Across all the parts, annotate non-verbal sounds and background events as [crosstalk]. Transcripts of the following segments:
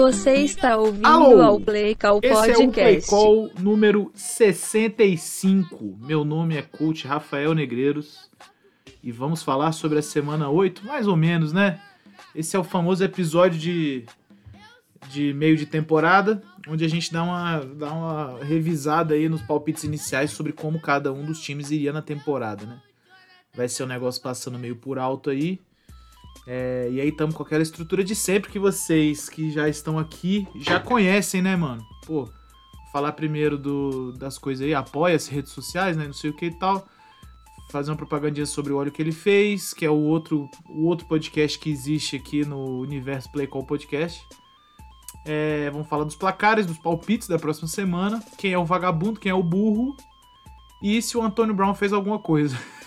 Você está ouvindo Alô? ao Play Call Esse Podcast. é o Play Call número 65. Meu nome é Coach Rafael Negreiros e vamos falar sobre a semana 8, mais ou menos, né? Esse é o famoso episódio de, de meio de temporada, onde a gente dá uma, dá uma revisada aí nos palpites iniciais sobre como cada um dos times iria na temporada, né? Vai ser um negócio passando meio por alto aí. É, e aí estamos com aquela estrutura de sempre que vocês que já estão aqui já conhecem, né, mano? Pô, falar primeiro do, das coisas aí, apoia-se redes sociais, né? Não sei o que e tal. Fazer uma propagandinha sobre o óleo que ele fez, que é o outro, o outro podcast que existe aqui no Universo Play Call Podcast. É, vamos falar dos placares, dos palpites da próxima semana. Quem é o vagabundo, quem é o burro. E se o Antônio Brown fez alguma coisa. [laughs]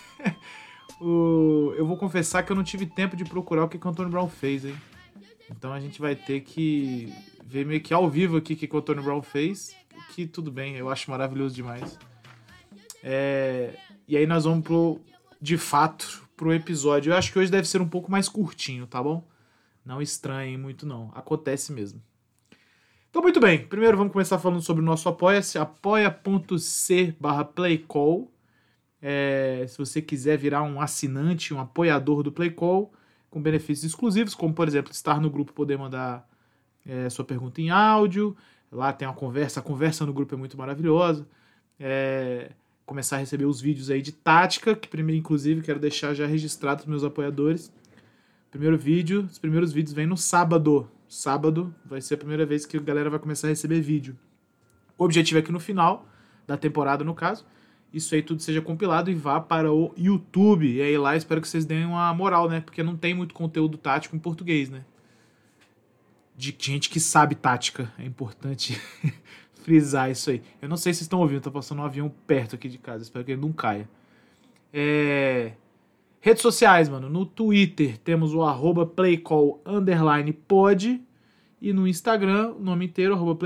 Eu vou confessar que eu não tive tempo de procurar o que, que o Antônio Brown fez, hein? Então a gente vai ter que ver meio que ao vivo aqui o que, que o Antônio Brown fez. Que tudo bem, eu acho maravilhoso demais. É, E aí nós vamos pro, de fato, pro episódio. Eu acho que hoje deve ser um pouco mais curtinho, tá bom? Não estranhem muito, não. Acontece mesmo. Então, muito bem. Primeiro vamos começar falando sobre o nosso apoia-se. apoia.c barra playcall. É, se você quiser virar um assinante, um apoiador do Playcall, com benefícios exclusivos, como por exemplo estar no grupo, poder mandar é, sua pergunta em áudio. Lá tem uma conversa, a conversa no grupo é muito maravilhosa. É, começar a receber os vídeos aí de tática, que primeiro, inclusive, quero deixar já registrado para meus apoiadores. Primeiro vídeo, os primeiros vídeos vêm no sábado. Sábado vai ser a primeira vez que a galera vai começar a receber vídeo. O objetivo é que no final da temporada, no caso, isso aí tudo seja compilado e vá para o YouTube. E aí lá espero que vocês deem uma moral, né? Porque não tem muito conteúdo tático em português, né? De gente que sabe tática. É importante [laughs] frisar isso aí. Eu não sei se vocês estão ouvindo, tá passando um avião perto aqui de casa. Espero que ele não caia. É... Redes sociais, mano. No Twitter temos o arroba. E no Instagram, o nome inteiro, arroba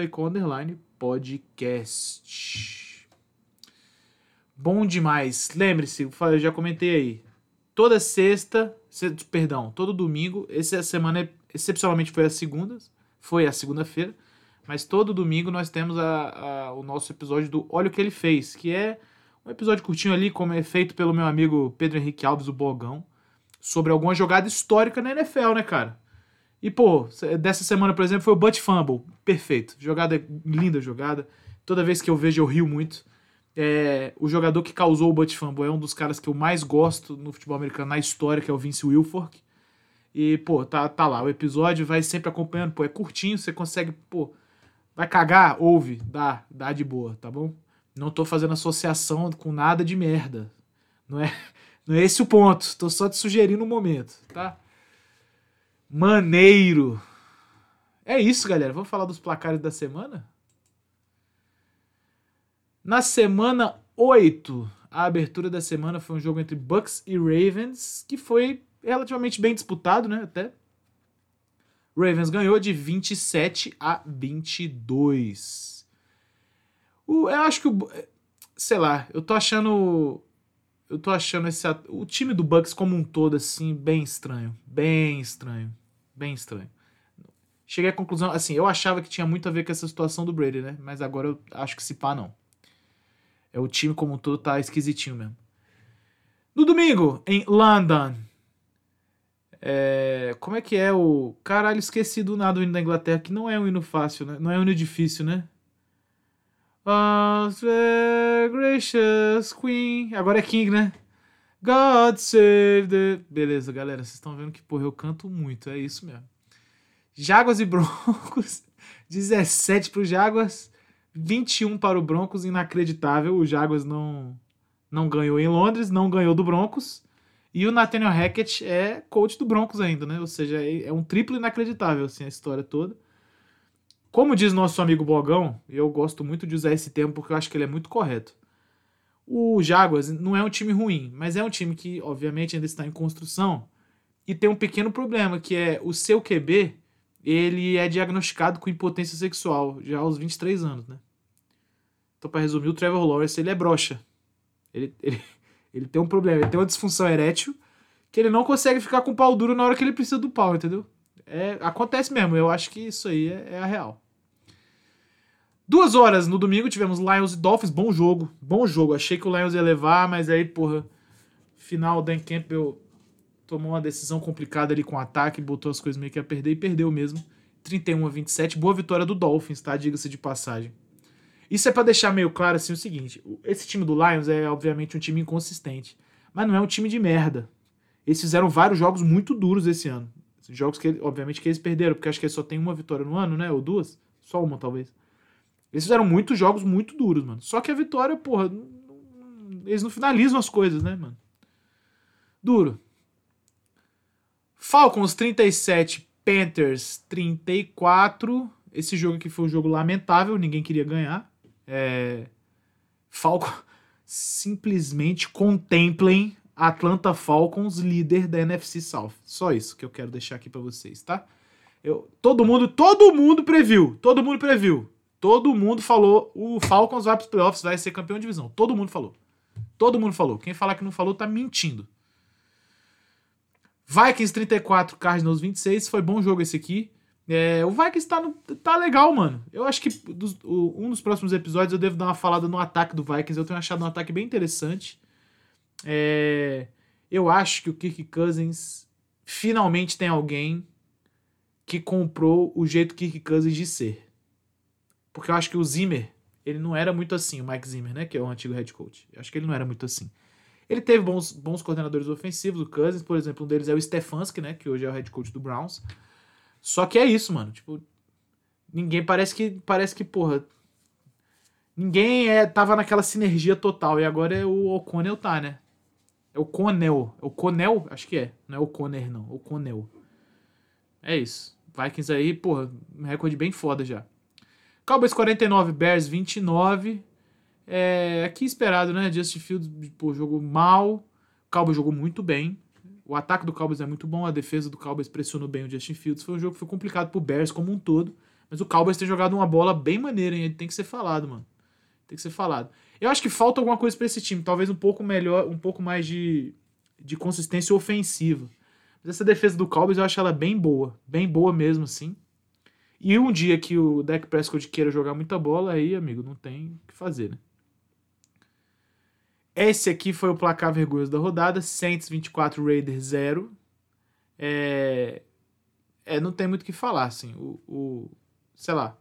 podcast. Bom demais. Lembre-se, eu já comentei aí. Toda sexta, se- perdão, todo domingo, essa semana excepcionalmente foi as segundas, foi a segunda-feira, mas todo domingo nós temos a- a- o nosso episódio do Olha o que ele fez, que é um episódio curtinho ali, como é feito pelo meu amigo Pedro Henrique Alves, o Bogão, sobre alguma jogada histórica na NFL, né, cara? E, pô, dessa semana, por exemplo, foi o Butt Fumble. Perfeito. Jogada, linda jogada. Toda vez que eu vejo, eu rio muito. É, o jogador que causou o Fumble é um dos caras que eu mais gosto no futebol americano na história, que é o Vince Wilfork. E, pô, tá, tá lá. O episódio vai sempre acompanhando. Pô, é curtinho, você consegue, pô, vai cagar? Ouve, dá, dá de boa, tá bom? Não tô fazendo associação com nada de merda. Não é, [laughs] não é esse o ponto. Tô só te sugerindo um momento, tá? Maneiro. É isso, galera. Vamos falar dos placares da semana? Na semana 8, a abertura da semana foi um jogo entre Bucks e Ravens, que foi relativamente bem disputado, né? Até. Ravens ganhou de 27 a 22. O, eu acho que o. Sei lá, eu tô achando. Eu tô achando esse. O time do Bucks como um todo, assim, bem estranho. Bem estranho. Bem estranho. Cheguei à conclusão, assim, eu achava que tinha muito a ver com essa situação do Brady, né? Mas agora eu acho que se pá, não. É o time como um todo tá esquisitinho mesmo. No domingo, em London. É, como é que é o. Caralho, esqueci do nada o hino da Inglaterra, que não é um hino fácil, né? Não é um hino difícil, né? Oh, gracious Queen. Agora é King, né? God save the. Beleza, galera, vocês estão vendo que, porra, eu canto muito, é isso mesmo. Jaguars e Broncos. [laughs] 17 pro Jaguars, 21 para o Broncos, inacreditável. O Jaguars não, não ganhou em Londres, não ganhou do Broncos. E o Nathaniel Hackett é coach do Broncos ainda, né? Ou seja, é é um triplo inacreditável, assim, a história toda. Como diz nosso amigo Bogão, eu gosto muito de usar esse termo porque eu acho que ele é muito correto. O Jaguars não é um time ruim, mas é um time que, obviamente, ainda está em construção e tem um pequeno problema, que é o seu QB, ele é diagnosticado com impotência sexual já aos 23 anos, né? Então, para resumir, o Trevor Lawrence, ele é broxa. Ele, ele, ele tem um problema, ele tem uma disfunção erétil que ele não consegue ficar com o pau duro na hora que ele precisa do pau, entendeu? é, acontece mesmo. Eu acho que isso aí é, é, a real. Duas horas no domingo tivemos Lions e Dolphins. Bom jogo. Bom jogo. Achei que o Lions ia levar, mas aí, porra, final, Dan Campbell tomou uma decisão complicada ali com o ataque, botou as coisas meio que a perder e perdeu mesmo. 31 a 27. Boa vitória do Dolphins, tá? Diga-se de passagem. Isso é para deixar meio claro assim o seguinte: esse time do Lions é obviamente um time inconsistente, mas não é um time de merda. Eles fizeram vários jogos muito duros esse ano. Jogos que, obviamente, que eles perderam, porque acho que eles só tem uma vitória no ano, né? Ou duas? Só uma, talvez. Eles fizeram muitos jogos muito duros, mano. Só que a vitória, porra, eles não finalizam as coisas, né, mano? Duro. Falcons 37, Panthers 34. Esse jogo aqui foi um jogo lamentável, ninguém queria ganhar. É... Simplesmente contemplem Atlanta Falcons, líder da NFC South. Só isso que eu quero deixar aqui para vocês, tá? Eu, todo mundo, todo mundo previu, todo mundo previu. Todo mundo falou, o Falcons vai para os playoffs, vai ser campeão de divisão. Todo mundo falou. Todo mundo falou. Quem falar que não falou tá mentindo. Vikings 34, Cardinals 26. Foi bom jogo esse aqui. É, o Vikings tá, no, tá legal, mano. Eu acho que dos, o, um dos próximos episódios eu devo dar uma falada no ataque do Vikings. Eu tenho achado um ataque bem interessante. É, eu acho que o Kirk Cousins finalmente tem alguém que comprou o jeito Kirk Cousins de ser. Porque eu acho que o Zimmer, ele não era muito assim, o Mike Zimmer, né? Que é o antigo head coach. Eu acho que ele não era muito assim. Ele teve bons, bons coordenadores ofensivos, o Cousins, por exemplo, um deles é o Stefanski, né? Que hoje é o head coach do Browns. Só que é isso, mano. Tipo, ninguém parece que. Parece que, porra, ninguém é, tava naquela sinergia total. E agora é o O'Connell tá, né? É o Conel. É o Conel? Acho que é. Não é o Conner, não. O Conel. É isso. Vikings aí, porra, um recorde bem foda já. Cowboys 49, Bears 29. É, aqui esperado, né? Justin Fields pô, jogou mal. O Cowboys jogou muito bem. O ataque do Cowboys é muito bom. A defesa do Cowboys pressionou bem o Justin Fields. Foi um jogo que foi complicado pro Bears como um todo. Mas o Cowboys tem jogado uma bola bem maneira, hein? Tem que ser falado, mano. Tem que ser falado. Eu acho que falta alguma coisa para esse time, talvez um pouco melhor, um pouco mais de, de consistência ofensiva. Mas essa defesa do Cowboys eu acho ela bem boa, bem boa mesmo assim. E um dia que o Dak Prescott queira jogar muita bola, aí, amigo, não tem o que fazer, né? Esse aqui foi o placar vergonhoso da rodada, Saints 24, Raiders 0. É, é não tem muito o que falar, assim. O, o, sei lá.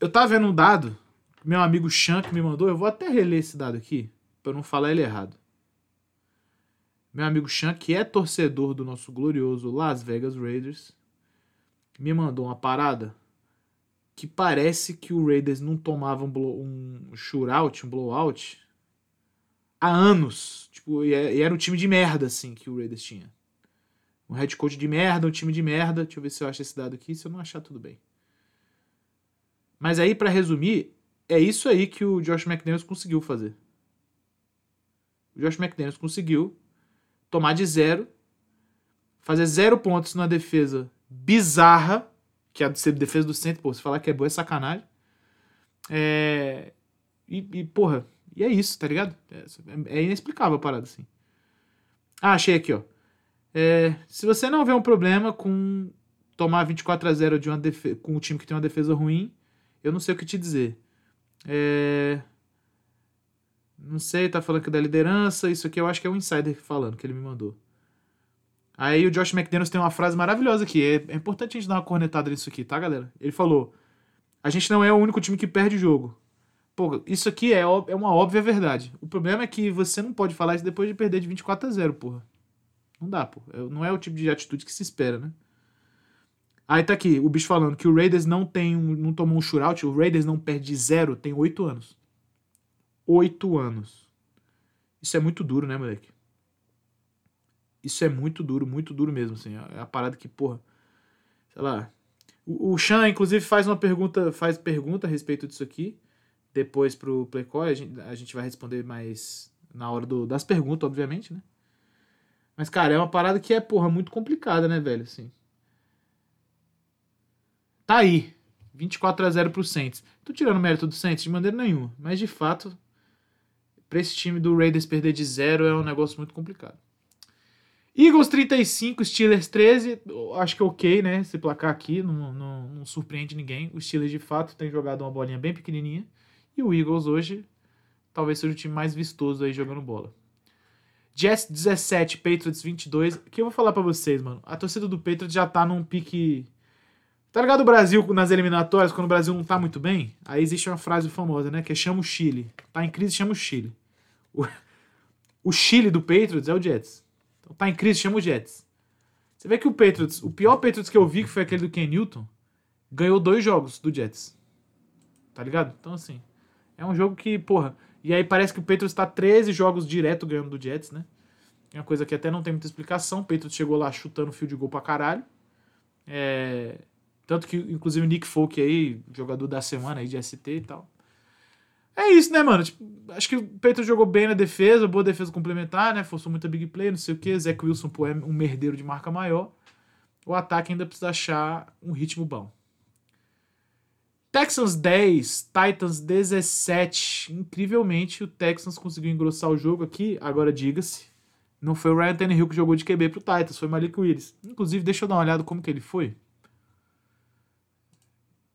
Eu tava vendo um dado meu amigo Shank me mandou, eu vou até reler esse dado aqui, para não falar ele errado. Meu amigo Shank, que é torcedor do nosso glorioso Las Vegas Raiders, me mandou uma parada que parece que o Raiders não tomava um, blow, um shootout, um blowout, há anos. Tipo, e é, era um time de merda, assim, que o Raiders tinha. Um head coach de merda, um time de merda. Deixa eu ver se eu acho esse dado aqui. Se eu não achar, tudo bem. Mas aí, para resumir, é isso aí que o Josh McDaniels conseguiu fazer. O Josh McDaniels conseguiu tomar de zero, fazer zero pontos na defesa bizarra, que é a defesa do centro, pô, se falar que é boa é sacanagem. É... E, e, porra, e é isso, tá ligado? É, é inexplicável a parada assim. Ah, achei aqui, ó. É, se você não vê um problema com tomar 24 a 0 de uma com um time que tem uma defesa ruim, eu não sei o que te dizer. É... Não sei, tá falando que é da liderança. Isso aqui eu acho que é um insider falando, que ele me mandou. Aí o Josh McDaniels tem uma frase maravilhosa aqui. É, é importante a gente dar uma cornetada nisso aqui, tá, galera? Ele falou: A gente não é o único time que perde o jogo. Pô, isso aqui é, é uma óbvia verdade. O problema é que você não pode falar isso depois de perder de 24 a 0, porra. Não dá, pô. É, não é o tipo de atitude que se espera, né? Aí tá aqui, o bicho falando que o Raiders não tem um, não tomou um shootout, o Raiders não perde zero, tem oito anos. Oito anos. Isso é muito duro, né, moleque? Isso é muito duro, muito duro mesmo, assim. É a parada que, porra, sei lá. O, o Chan, inclusive, faz uma pergunta, faz pergunta a respeito disso aqui. Depois pro Playcoy, a gente, a gente vai responder mais na hora do, das perguntas, obviamente, né? Mas, cara, é uma parada que é, porra, muito complicada, né, velho, assim. Tá aí. 24 a 0 pro Saints. Tô tirando o mérito do Saints de maneira nenhuma, mas de fato, para esse time do Raiders perder de zero é um negócio muito complicado. Eagles 35, Steelers 13. Acho que é ok, né? Esse placar aqui não, não, não surpreende ninguém. O Steelers, de fato, tem jogado uma bolinha bem pequenininha. E o Eagles hoje talvez seja o time mais vistoso aí jogando bola. Jets 17, Patriots 22. O que eu vou falar para vocês, mano? A torcida do Patriots já tá num pique. Tá ligado o Brasil nas eliminatórias, quando o Brasil não tá muito bem? Aí existe uma frase famosa, né? Que é chama o Chile. Tá em crise, chama o Chile. O, [laughs] o Chile do Patriots é o Jets. Então tá em crise, chama o Jets. Você vê que o Patriots, o pior Patriots que eu vi, que foi aquele do Ken Newton, ganhou dois jogos do Jets. Tá ligado? Então assim, é um jogo que, porra, e aí parece que o Patriots está 13 jogos direto ganhando do Jets, né? É uma coisa que até não tem muita explicação. O Patriots chegou lá chutando fio de gol pra caralho. É... Tanto que, inclusive, o Nick Folk aí, jogador da semana aí de ST e tal. É isso, né, mano? Tipo, acho que o Patriots jogou bem na defesa, boa defesa complementar, né? Forçou muita big play, não sei o que. Zach Wilson, pô, é um merdeiro de marca maior. O ataque ainda precisa achar um ritmo bom. Texans 10, Titans 17. Incrivelmente, o Texans conseguiu engrossar o jogo aqui. Agora diga-se, não foi o Ryan Tannehill que jogou de QB pro Titans, foi Malik Willis. Inclusive, deixa eu dar uma olhada como que ele foi.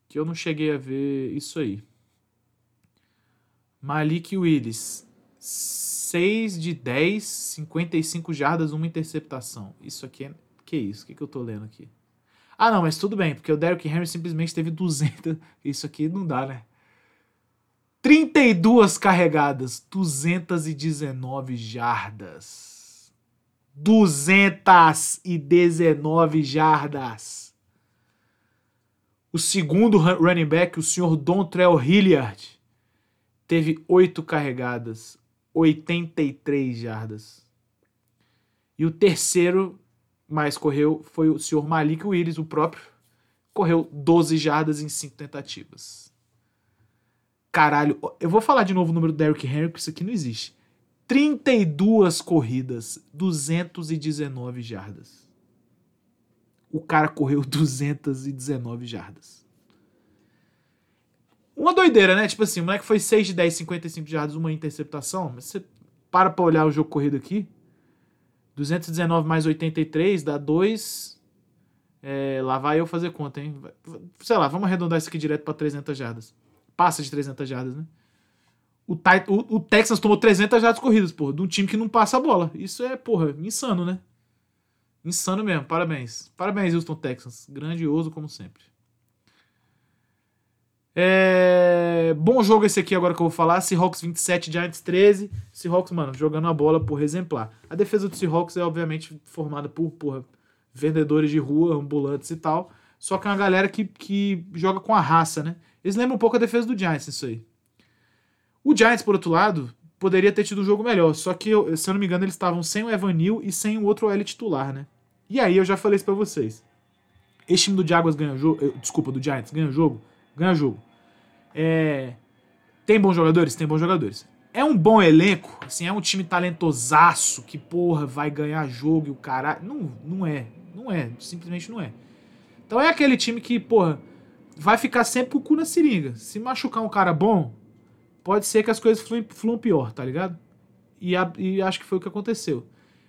Que eu não cheguei a ver isso aí. Malik Willis, 6 de 10, 55 jardas, uma interceptação. Isso aqui é. Que isso? O que, que eu tô lendo aqui? Ah, não, mas tudo bem, porque o Derrick Henry simplesmente teve 200. [laughs] Isso aqui não dá, né? 32 carregadas, 219 jardas. 219 jardas. O segundo running back, o senhor Dontrell Hilliard, teve 8 carregadas, 83 jardas. E o terceiro mais correu foi o senhor Malik Willis, o próprio. Correu 12 jardas em 5 tentativas. Caralho, eu vou falar de novo o número do Derrick Henry, porque isso aqui não existe. 32 corridas, 219 jardas. O cara correu [laughs] 219 jardas. Uma doideira, né? Tipo assim, o moleque foi 6 de 10, 55 jardas, uma interceptação. Mas você para pra olhar o jogo corrido aqui. 219 mais 83 dá 2. É, lá vai eu fazer conta, hein? Sei lá, vamos arredondar isso aqui direto para 300 jardas. Passa de 300 jardas, né? O, o, o Texas tomou 300 jardas corridas, porra, de um time que não passa a bola. Isso é, porra, insano, né? Insano mesmo, parabéns. Parabéns, Houston Texans. Grandioso como sempre. É... Bom jogo esse aqui agora que eu vou falar. Seahawks 27, Giants 13. Seahawks, mano, jogando a bola por exemplar. A defesa do Seahawks é obviamente formada por porra, vendedores de rua, ambulantes e tal. Só que é uma galera que, que joga com a raça, né? Eles lembram um pouco a defesa do Giants, isso aí. O Giants, por outro lado, poderia ter tido um jogo melhor. Só que, se eu não me engano, eles estavam sem o Evan Neal e sem o outro L titular, né? E aí eu já falei isso pra vocês. Esse time do Jaguars ganha jogo. Desculpa, do Giants ganha jogo ganha jogo. É, tem bons jogadores? Tem bons jogadores. É um bom elenco, assim, é um time talentosaço que, porra, vai ganhar jogo e o caralho. Não, não é. Não é. Simplesmente não é. Então é aquele time que, porra, vai ficar sempre com o cu na seringa. Se machucar um cara bom, pode ser que as coisas fluam, fluam pior, tá ligado? E, a, e, acho que foi o que aconteceu.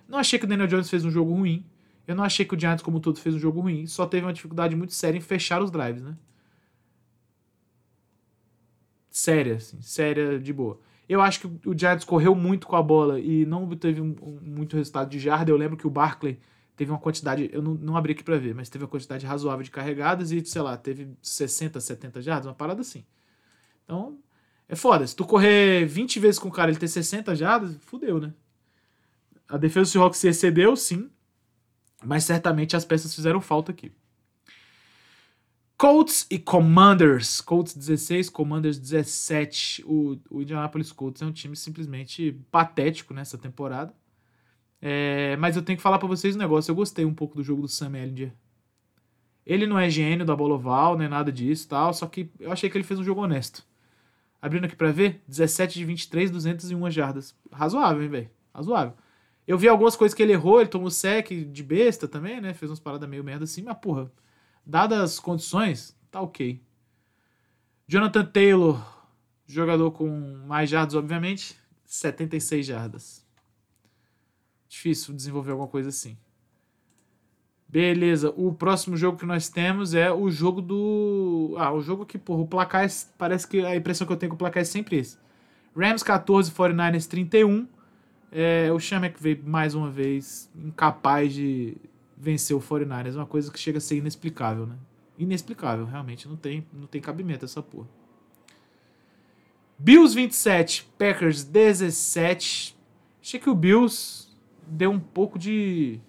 Não achei que o Daniel Jones fez um jogo ruim. Eu não achei que o Giants, como todo, fez um jogo ruim. Só teve uma dificuldade muito séria em fechar os drives, né? Séria, assim, séria de boa. Eu acho que o Giants correu muito com a bola e não teve um, um, muito resultado de jarda. Eu lembro que o Barkley teve uma quantidade, eu não, não abri aqui para ver, mas teve uma quantidade razoável de carregadas e, sei lá, teve 60, 70 jardas, uma parada assim. Então, é foda. Se tu correr 20 vezes com o cara ele ter 60 jardas, fudeu, né? A defesa do Seahawks se excedeu, sim, mas certamente as peças fizeram falta aqui. Colts e Commanders. Colts 16, Commanders 17. O, o Indianapolis Colts é um time simplesmente patético nessa temporada. É, mas eu tenho que falar para vocês um negócio. Eu gostei um pouco do jogo do Sam Ellinger. Ele não é gênio da bola oval, nem nada disso tal. Só que eu achei que ele fez um jogo honesto. Abrindo aqui pra ver, 17 de 23, 201 jardas. Razoável, hein, velho? Razoável. Eu vi algumas coisas que ele errou, ele tomou sec de besta também, né? Fez umas paradas meio merda assim, mas porra, dadas as condições, tá ok. Jonathan Taylor, jogador com mais jardas, obviamente, 76 jardas. Difícil desenvolver alguma coisa assim. Beleza, o próximo jogo que nós temos é o jogo do. Ah, o jogo que, porra, o placar. É... Parece que a impressão que eu tenho com o placar é sempre esse. Rams 14, 49ers 31. É, o Shamek veio mais uma vez incapaz de vencer o 49ers. Uma coisa que chega a ser inexplicável, né? Inexplicável, realmente. Não tem, não tem cabimento essa porra. Bills 27, Packers 17. Achei que o Bills deu um pouco de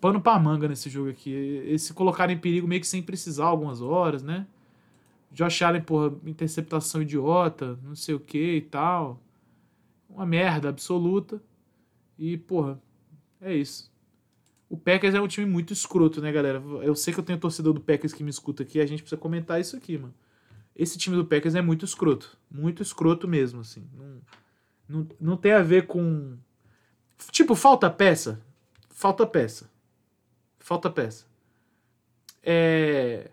pano pra manga nesse jogo aqui. Eles se colocaram em perigo meio que sem precisar algumas horas, né? Josh Allen, porra, interceptação idiota, não sei o que e tal. Uma merda absoluta. E, porra, é isso. O Packers é um time muito escroto, né, galera? Eu sei que eu tenho torcedor do Packers que me escuta aqui, a gente precisa comentar isso aqui, mano. Esse time do Packers é muito escroto. Muito escroto mesmo, assim. Não, não, não tem a ver com. Tipo, falta peça. Falta peça. Falta peça. É.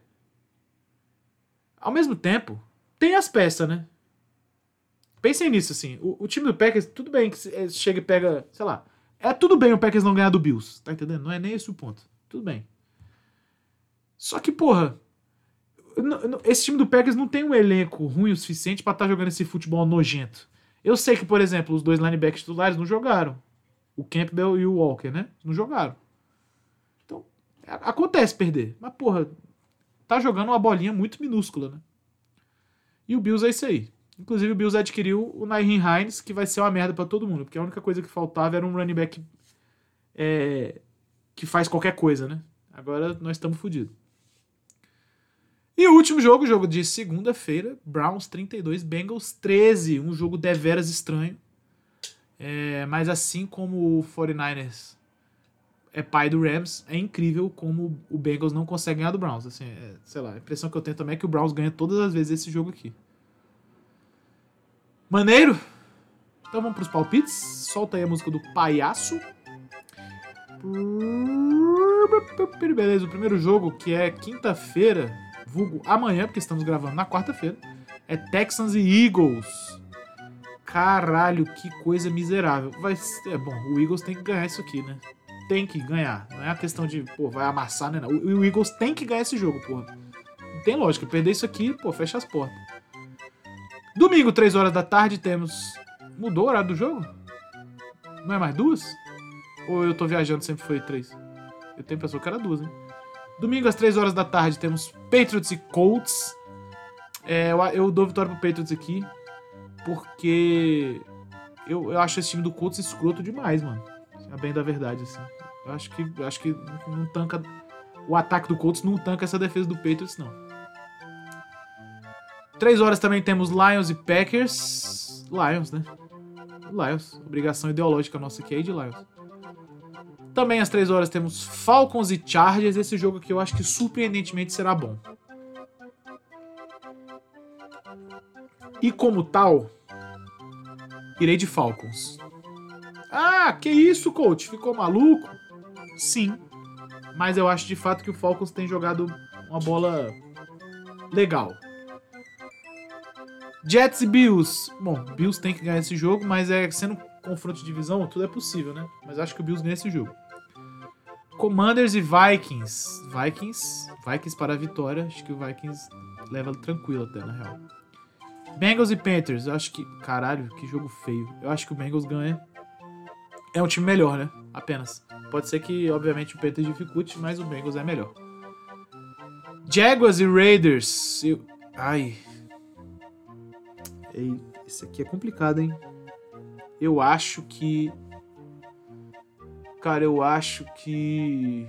Ao mesmo tempo, tem as peças, né? Pensem nisso, assim. O, o time do Packers, tudo bem que é, chega e pega, sei lá. É tudo bem o Packers não ganhar do Bills, tá entendendo? Não é nem esse o ponto. Tudo bem. Só que, porra, esse time do Packers não tem um elenco ruim o suficiente para estar tá jogando esse futebol nojento. Eu sei que, por exemplo, os dois linebackers titulares não jogaram. O Campbell e o Walker, né? Não jogaram. Acontece perder. Mas, porra, tá jogando uma bolinha muito minúscula, né? E o Bills é isso aí. Inclusive, o Bills adquiriu o Nairn Hines, que vai ser uma merda para todo mundo, porque a única coisa que faltava era um running back é, que faz qualquer coisa, né? Agora nós estamos fodidos. E o último jogo, jogo de segunda-feira, Browns 32, Bengals 13, um jogo deveras estranho. É, mas assim como o 49ers é pai do Rams, é incrível como o Bengals não consegue ganhar do Browns. Assim, é, sei lá, a impressão que eu tenho também é que o Browns ganha todas as vezes esse jogo aqui. Maneiro? Então vamos pros palpites. Solta aí a música do palhaço. Beleza, o primeiro jogo, que é quinta-feira, vulgo amanhã, porque estamos gravando na quarta-feira, é Texans e Eagles. Caralho, que coisa miserável. Vai ser, é bom, o Eagles tem que ganhar isso aqui, né? tem que ganhar. Não é a questão de, pô, vai amassar, né? Não. O, o Eagles tem que ganhar esse jogo, porra. Não tem lógica. Perder isso aqui, pô, fecha as portas. Domingo, 3 horas da tarde, temos. Mudou o horário do jogo? Não é mais duas? Ou eu tô viajando, sempre foi três? Eu tenho pessoa que era duas, hein? Domingo, às 3 horas da tarde, temos Patriots e Colts. É, eu, eu dou vitória pro Patriots aqui. Porque eu, eu acho esse time do Colts escroto demais, mano. A bem da verdade, assim. Eu acho que, acho que não tanca. O ataque do Colts não tanca essa defesa do Patriots, não. Três horas também temos Lions e Packers. Lions, né? Lions. Obrigação ideológica nossa aqui é de Lions. Também às três horas temos Falcons e Chargers. Esse jogo aqui eu acho que surpreendentemente será bom. E como tal, irei de Falcons. Ah, que isso, coach? Ficou maluco? Sim. Mas eu acho de fato que o Falcons tem jogado uma bola legal. Jets e Bills. Bom, Bills tem que ganhar esse jogo, mas é sendo confronto de divisão, tudo é possível, né? Mas acho que o Bills ganha esse jogo. Commanders e Vikings. Vikings. Vikings para a vitória. Acho que o Vikings leva tranquilo até, na real. Bengals e Panthers. Eu acho que. Caralho, que jogo feio. Eu acho que o Bengals ganha é um time melhor, né? Apenas. Pode ser que, obviamente, o Panthers dificulte, mas o Bengals é melhor. Jaguars e Raiders. Eu... Ai. Ei, esse aqui é complicado, hein? Eu acho que. Cara, eu acho que.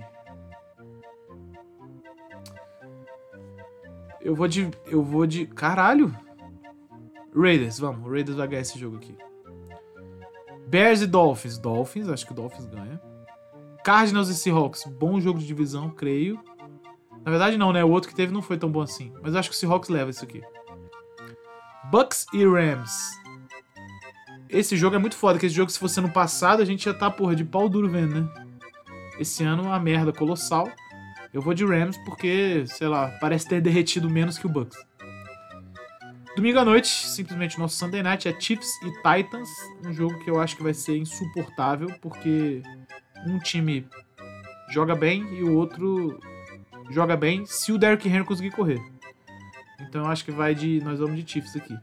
Eu vou de. Eu vou de. Caralho! Raiders, vamos. Raiders vai ganhar esse jogo aqui. Bears e Dolphins. Dolphins, acho que o Dolphins ganha. Cardinals e Seahawks. Bom jogo de divisão, creio. Na verdade, não, né? O outro que teve não foi tão bom assim. Mas acho que o Seahawks leva isso aqui. Bucks e Rams. Esse jogo é muito foda, que esse jogo, se fosse no passado, a gente estar, tá, porra, de pau duro vendo, né? Esse ano, uma merda colossal. Eu vou de Rams porque, sei lá, parece ter derretido menos que o Bucks. Domingo à noite, simplesmente nosso Sunday Night é Chiefs e Titans, um jogo que eu acho que vai ser insuportável, porque um time joga bem e o outro joga bem se o Derrick Henry conseguir correr. Então eu acho que vai de. Nós vamos de Chiefs aqui.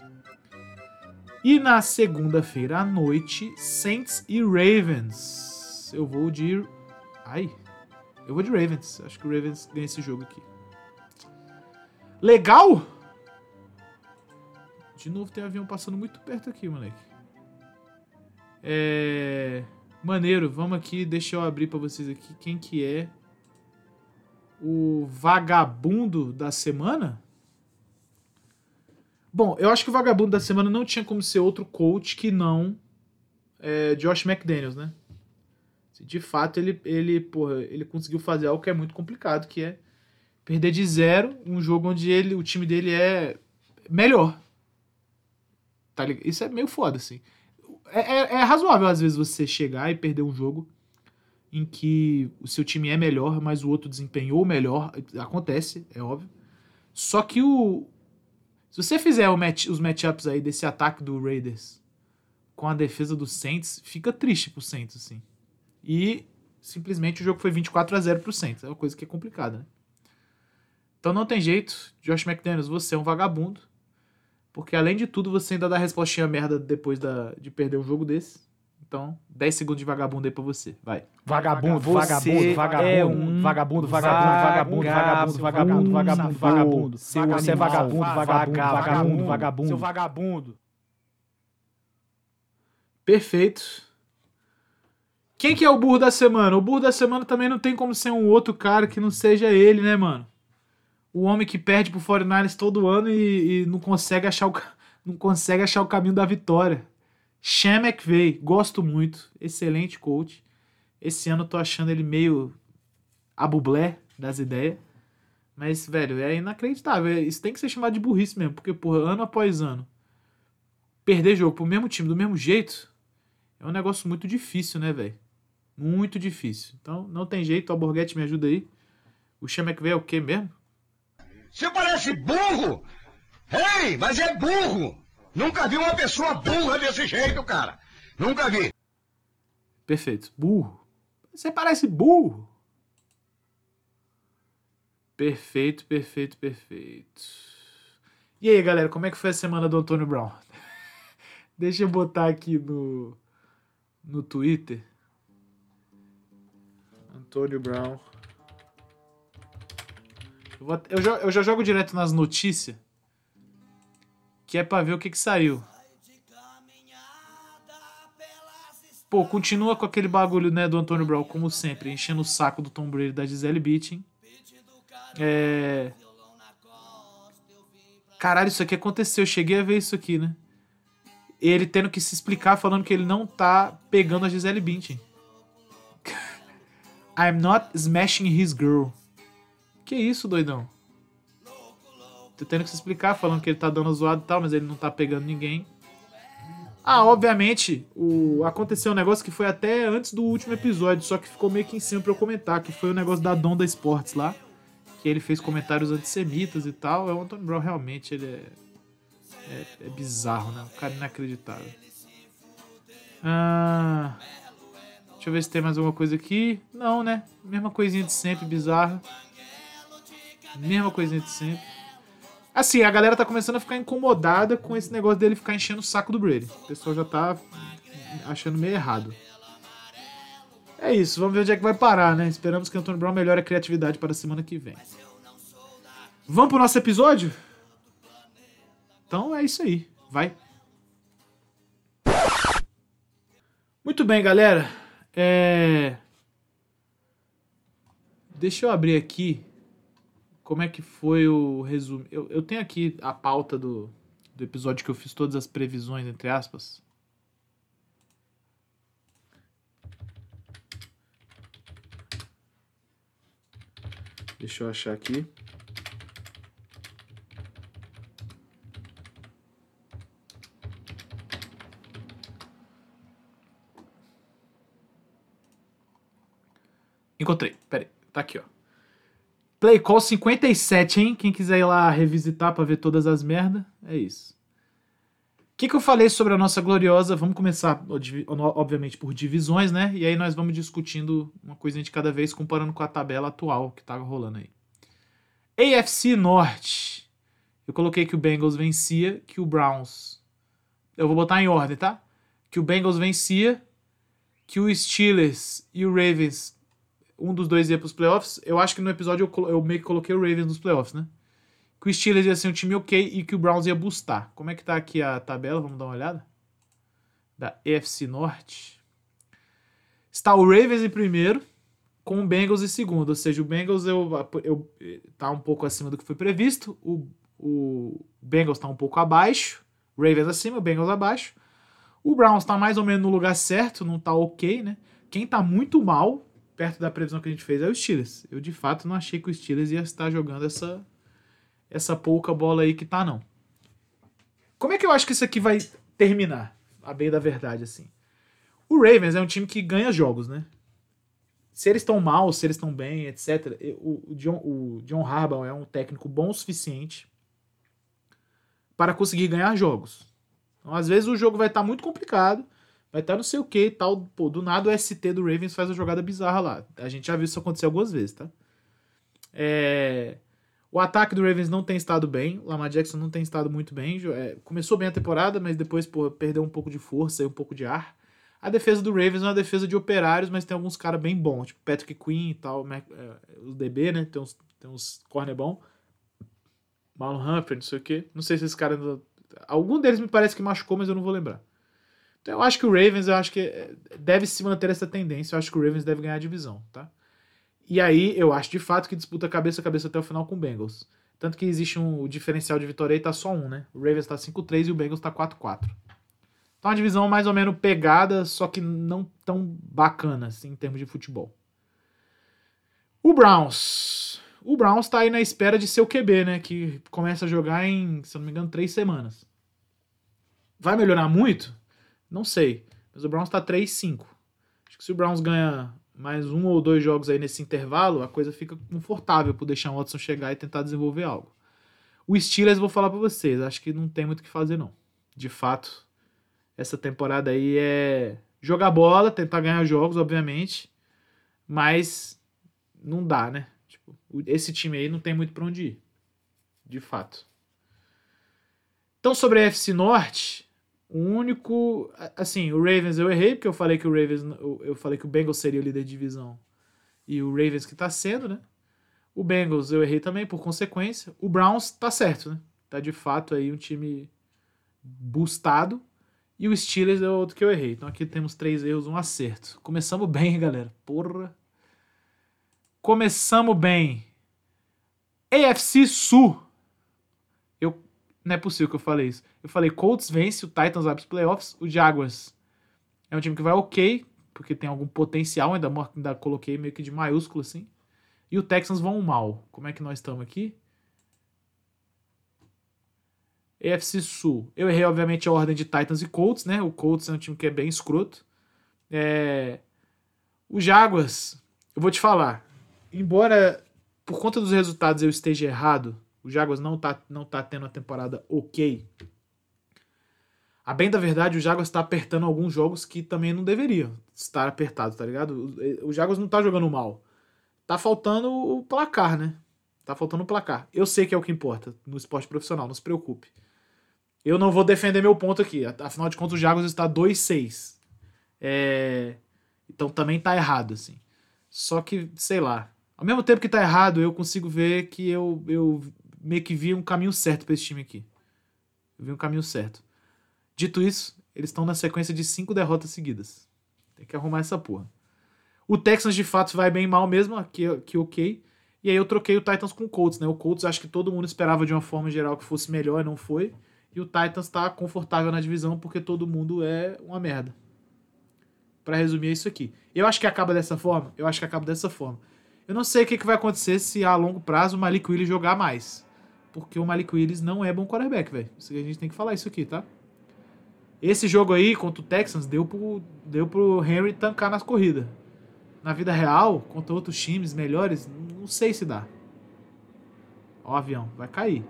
E na segunda-feira à noite, Saints e Ravens. Eu vou de. Ai. Eu vou de Ravens. Acho que o Ravens ganha esse jogo aqui. Legal? De novo tem avião passando muito perto aqui, moleque. É. Maneiro, vamos aqui, deixa eu abrir para vocês aqui quem que é o vagabundo da semana. Bom, eu acho que o vagabundo da semana não tinha como ser outro coach que não é, Josh McDaniels, né? De fato, ele, ele, porra, ele conseguiu fazer algo que é muito complicado, que é perder de zero um jogo onde ele, o time dele é melhor. Tá ligado? Isso é meio foda, assim. É, é, é, razoável, às vezes, você chegar e perder um jogo em que o seu time é melhor, mas o outro desempenhou melhor. Acontece, é óbvio. Só que o. Se você fizer match, os matchups aí desse ataque do Raiders com a defesa do Saints, fica triste pro Saints, assim. E simplesmente o jogo foi 24 a 0 pro Saints. É uma coisa que é complicada, né? Então não tem jeito. Josh McDaniels, você é um vagabundo. Porque além de tudo, você ainda dá respostinha merda depois da, de perder um jogo desse. Então, 10 segundos de vagabundo aí pra você. Vai. Vagabundo, vagabundo, vagabundo, é um vagabundo, vagabundo, vagabundo, vagabundo, vagabundo, vagabundo, vagabundo. Você é vagabundo, vagabundo, vagabundo, vagabundo. Seu vagabundo. Perfeito. Quem que é o burro da semana? O burro da semana também não tem como ser um outro cara que não seja ele, né, mano? o homem que perde pro 49ers todo ano e, e, não consegue achar o [laughs] não consegue achar o caminho da vitória. Sean McVay, gosto muito, excelente coach. Esse ano tô achando ele meio abublé das ideias. Mas, velho, é inacreditável. Isso tem que ser chamado de burrice mesmo, porque, porra, ano após ano, perder jogo pro mesmo time do mesmo jeito é um negócio muito difícil, né, velho? Muito difícil. Então, não tem jeito, o Alborguete me ajuda aí. O Sean McVay é o quê mesmo? Você parece burro! Ei, mas é burro! Nunca vi uma pessoa burra desse jeito, cara! Nunca vi! Perfeito. Burro. Você parece burro! Perfeito, perfeito, perfeito. E aí, galera, como é que foi a semana do Antônio Brown? [laughs] Deixa eu botar aqui no, no Twitter. Antônio Brown. Eu, vou, eu, já, eu já jogo direto nas notícias. Que é pra ver o que que saiu. Pô, continua com aquele bagulho, né, do Antônio Brown, como sempre, enchendo o saco do Tom Brady da Gisele Bündchen. É... Caralho, isso aqui aconteceu, eu cheguei a ver isso aqui, né? Ele tendo que se explicar falando que ele não tá pegando a Gisele Bündchen. [laughs] I'm not smashing his girl. Que isso, doidão? Tendo que se explicar, falando que ele tá dando zoado e tal, mas ele não tá pegando ninguém. Ah, obviamente, o... aconteceu um negócio que foi até antes do último episódio, só que ficou meio que em cima pra eu comentar, que foi o negócio da Donda Sports lá, que ele fez comentários antissemitas e tal. É o Anthony Brown realmente, ele é, é, é bizarro, né? Um cara inacreditável. Ah, deixa eu ver se tem mais alguma coisa aqui. Não, né? Mesma coisinha de sempre, bizarra. Mesma coisinha de sempre. Assim, a galera tá começando a ficar incomodada com esse negócio dele ficar enchendo o saco do Brady. O pessoal já tá achando meio errado. É isso, vamos ver onde é que vai parar, né? Esperamos que Antônio Brown melhore a criatividade para a semana que vem. Vamos pro nosso episódio? Então é isso aí, vai. Muito bem, galera. É... Deixa eu abrir aqui como é que foi o resumo? Eu, eu tenho aqui a pauta do, do episódio que eu fiz todas as previsões, entre aspas. Deixa eu achar aqui. Encontrei. Pera aí. Tá aqui, ó. Play Call 57, hein? Quem quiser ir lá revisitar pra ver todas as merdas, é isso. que, que eu falei sobre a nossa gloriosa? Vamos começar, obviamente, por divisões, né? E aí nós vamos discutindo uma coisinha de cada vez, comparando com a tabela atual que tá rolando aí. AFC Norte. Eu coloquei que o Bengals vencia, que o Browns. Eu vou botar em ordem, tá? Que o Bengals vencia, que o Steelers e o Ravens, um dos dois ia pros playoffs. Eu acho que no episódio eu, eu meio que coloquei o Ravens nos playoffs, né? que o Steelers ia ser um time ok e que o Browns ia bustar. Como é que tá aqui a tabela? Vamos dar uma olhada. Da EFC Norte. Está o Ravens em primeiro, com o Bengals em segundo. Ou seja, o Bengals eu, eu, tá um pouco acima do que foi previsto. O, o Bengals está um pouco abaixo. Ravens acima, Bengals abaixo. O Browns está mais ou menos no lugar certo, não está ok, né? Quem está muito mal, perto da previsão que a gente fez, é o Steelers. Eu, de fato, não achei que o Steelers ia estar jogando essa, essa pouca bola aí que tá, não. Como é que eu acho que isso aqui vai terminar? A bem da verdade, assim. O Ravens é um time que ganha jogos, né? Se eles estão mal, se eles estão bem, etc. O, John, o John Harbaugh é um técnico bom o suficiente para conseguir ganhar jogos. Então, às vezes o jogo vai estar tá muito complicado, vai estar tá não sei o que tal. Pô, do nada o ST do Ravens faz uma jogada bizarra lá. A gente já viu isso acontecer algumas vezes, tá? É... O ataque do Ravens não tem estado bem. Lamar Jackson não tem estado muito bem. É, começou bem a temporada, mas depois pô, perdeu um pouco de força e um pouco de ar. A defesa do Ravens é uma defesa de operários, mas tem alguns caras bem bons, tipo Patrick Quinn e tal, é, os DB, né? Tem uns, tem uns corner bom. Marlon Humphrey, não sei o quê. Não sei se esse cara. Algum deles me parece que machucou, mas eu não vou lembrar. Então eu acho que o Ravens, eu acho que é, deve se manter essa tendência. Eu acho que o Ravens deve ganhar a divisão, tá? E aí eu acho de fato que disputa cabeça a cabeça até o final com o Bengals. Tanto que existe um diferencial de vitória aí, tá só um, né? O Ravens tá 5-3 e o Bengals tá 4-4. Então uma divisão mais ou menos pegada, só que não tão bacana assim, em termos de futebol. O Browns. O Browns tá aí na espera de ser o QB, né? Que começa a jogar em, se eu não me engano, três semanas. Vai melhorar muito? Não sei. Mas o Browns tá 3-5. Acho que se o Browns ganha mais um ou dois jogos aí nesse intervalo, a coisa fica confortável pro deixar o Watson chegar e tentar desenvolver algo. O Steelers, vou falar para vocês, acho que não tem muito o que fazer não. De fato, essa temporada aí é jogar bola, tentar ganhar jogos, obviamente, mas não dá, né? Tipo, esse time aí não tem muito para onde ir. De fato. Então, sobre a FC Norte, o único. Assim, o Ravens eu errei, porque eu falei que o Ravens. Eu falei que o Bengals seria o líder de divisão. E o Ravens que tá sendo, né? O Bengals eu errei também, por consequência. O Browns tá certo, né? Tá de fato aí um time boostado. E o Steelers é outro que eu errei. Então aqui temos três erros, um acerto. Começamos bem, [laughs] galera. Porra. Começamos bem. AFC Sul. Não é possível que eu falei isso. Eu falei, Colts vence, o Titans vai para os playoffs, o Jaguars é um time que vai ok, porque tem algum potencial, ainda, ainda coloquei meio que de maiúsculo assim. E o Texans vão mal. Como é que nós estamos aqui? EFC Sul. Eu errei, obviamente, a ordem de Titans e Colts, né? O Colts é um time que é bem escroto. É... O Jaguars, eu vou te falar, embora por conta dos resultados eu esteja errado o Jaguars não tá, não tá tendo uma temporada ok. A bem da verdade, o Jaguars está apertando alguns jogos que também não deveriam estar apertados, tá ligado? O Jaguars não tá jogando mal. Tá faltando o placar, né? Tá faltando o placar. Eu sei que é o que importa no esporte profissional, não se preocupe. Eu não vou defender meu ponto aqui. Afinal de contas, o Jaguars está 2-6. É... Então também tá errado, assim. Só que, sei lá. Ao mesmo tempo que tá errado, eu consigo ver que eu, eu meio que vi um caminho certo para esse time aqui. Eu vi um caminho certo. Dito isso, eles estão na sequência de cinco derrotas seguidas. Tem que arrumar essa porra. O Texans de fato vai bem mal mesmo, aqui ok. E aí eu troquei o Titans com o Colts, né? O Colts acho que todo mundo esperava de uma forma geral que fosse melhor e não foi. E o Titans tá confortável na divisão porque todo mundo é uma merda. Para resumir é isso aqui. Eu acho que acaba dessa forma. Eu acho que acaba dessa forma. Eu não sei o que, que vai acontecer se a longo prazo o Malik Willis jogar mais porque o Malik Willis não é bom quarterback, velho. A gente tem que falar isso aqui, tá? Esse jogo aí contra o Texans deu pro, deu pro Henry tancar nas corridas. Na vida real, contra outros times melhores, não sei se dá. Ó, o avião, vai cair.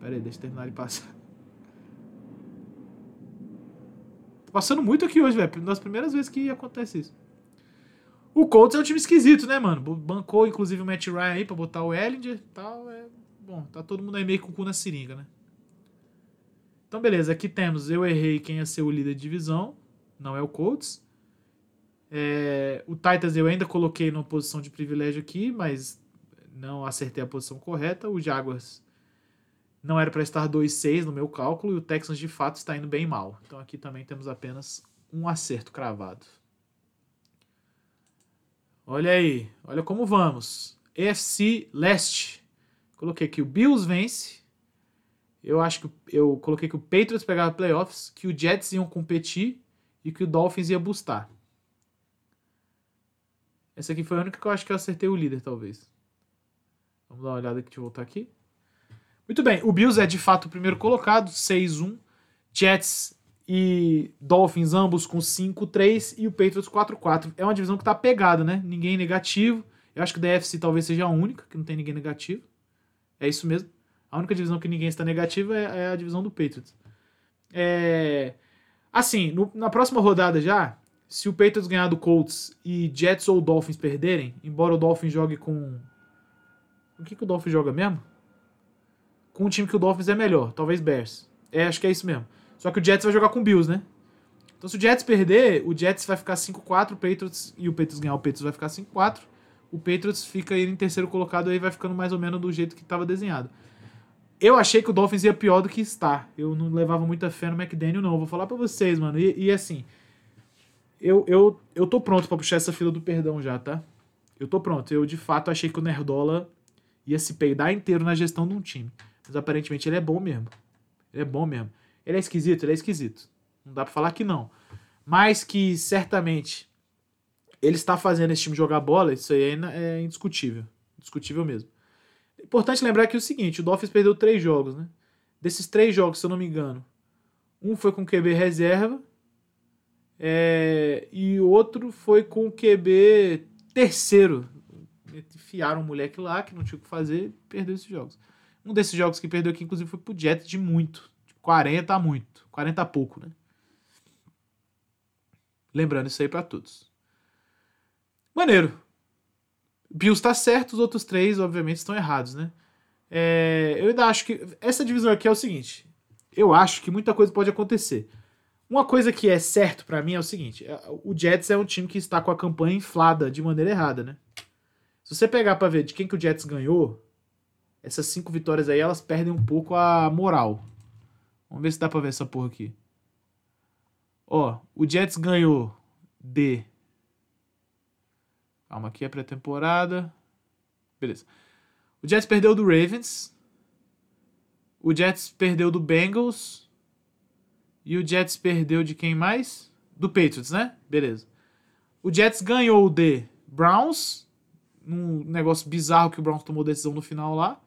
Pera aí, deixa eu terminar de passar. Tô passando muito aqui hoje, velho. Das primeiras vezes que acontece isso. O Colts é um time esquisito, né, mano? Bancou, inclusive, o Matt Ryan aí pra botar o Ellinger e tal. É... Bom, tá todo mundo aí meio com o cu na seringa, né? Então, beleza. Aqui temos, eu errei quem ia ser o líder de divisão. Não é o Colts. É... O Titans eu ainda coloquei numa posição de privilégio aqui, mas não acertei a posição correta. O Jaguars não era para estar 2-6 no meu cálculo. E o Texans, de fato, está indo bem mal. Então, aqui também temos apenas um acerto cravado. Olha aí, olha como vamos. FC Leste. Coloquei que o Bills vence. Eu acho que eu coloquei que o Patriots pegava playoffs, que o Jets iam competir e que o Dolphins ia bustar. Essa aqui foi a única que eu acho que eu acertei o líder, talvez. Vamos dar uma olhada aqui, deixa eu voltar aqui. Muito bem, o Bills é de fato o primeiro colocado, 6-1. Jets e Dolphins ambos com 5-3 e o Patriots 4-4. É uma divisão que tá pegada, né? Ninguém negativo. Eu acho que o DFC talvez seja a única que não tem ninguém negativo. É isso mesmo. A única divisão que ninguém está negativo é, é a divisão do Patriots. É... Assim, no, na próxima rodada já, se o Patriots ganhar do Colts e Jets ou Dolphins perderem, embora o Dolphins jogue com. O que, que o Dolphins joga mesmo? Com um time que o Dolphins é melhor, talvez Bears. É, acho que é isso mesmo. Só que o Jets vai jogar com Bills, né? Então se o Jets perder, o Jets vai ficar 5-4, o Patriots e o Patriots ganhar, o Patriots vai ficar 5-4. O Patriots fica aí em terceiro colocado aí vai ficando mais ou menos do jeito que estava desenhado. Eu achei que o Dolphins ia pior do que está. Eu não levava muita fé no McDaniel, não. Vou falar para vocês, mano. E, e, assim, eu, eu, eu tô pronto para puxar essa fila do perdão já, tá? Eu tô pronto. Eu, de fato, achei que o Nerdola ia se peidar inteiro na gestão de um time. Mas aparentemente ele é bom mesmo. Ele é bom mesmo. Ele é esquisito? Ele é esquisito. Não dá pra falar que não. Mas que certamente ele está fazendo esse time jogar bola, isso aí é, é indiscutível. Indiscutível mesmo. Importante lembrar que é o seguinte: o Dolphins perdeu três jogos, né? Desses três jogos, se eu não me engano, um foi com QB reserva é, e o outro foi com QB terceiro. Enfiaram um moleque lá que não tinha o que fazer perdeu esses jogos. Um desses jogos que perdeu aqui, inclusive, foi pro Jets de muito. 40 a muito. 40 a pouco, né? Lembrando isso aí para todos. Maneiro. Bills tá certo, os outros três, obviamente, estão errados, né? É, eu ainda acho que. Essa divisão aqui é o seguinte. Eu acho que muita coisa pode acontecer. Uma coisa que é certo para mim é o seguinte: é, o Jets é um time que está com a campanha inflada de maneira errada, né? Se você pegar para ver de quem que o Jets ganhou, essas cinco vitórias aí elas perdem um pouco a moral. Vamos ver se dá pra ver essa porra aqui. Ó, o Jets ganhou de. Calma, aqui é pré-temporada. Beleza. O Jets perdeu do Ravens. O Jets perdeu do Bengals. E o Jets perdeu de quem mais? Do Patriots, né? Beleza. O Jets ganhou de Browns. Num negócio bizarro que o Browns tomou decisão no final lá.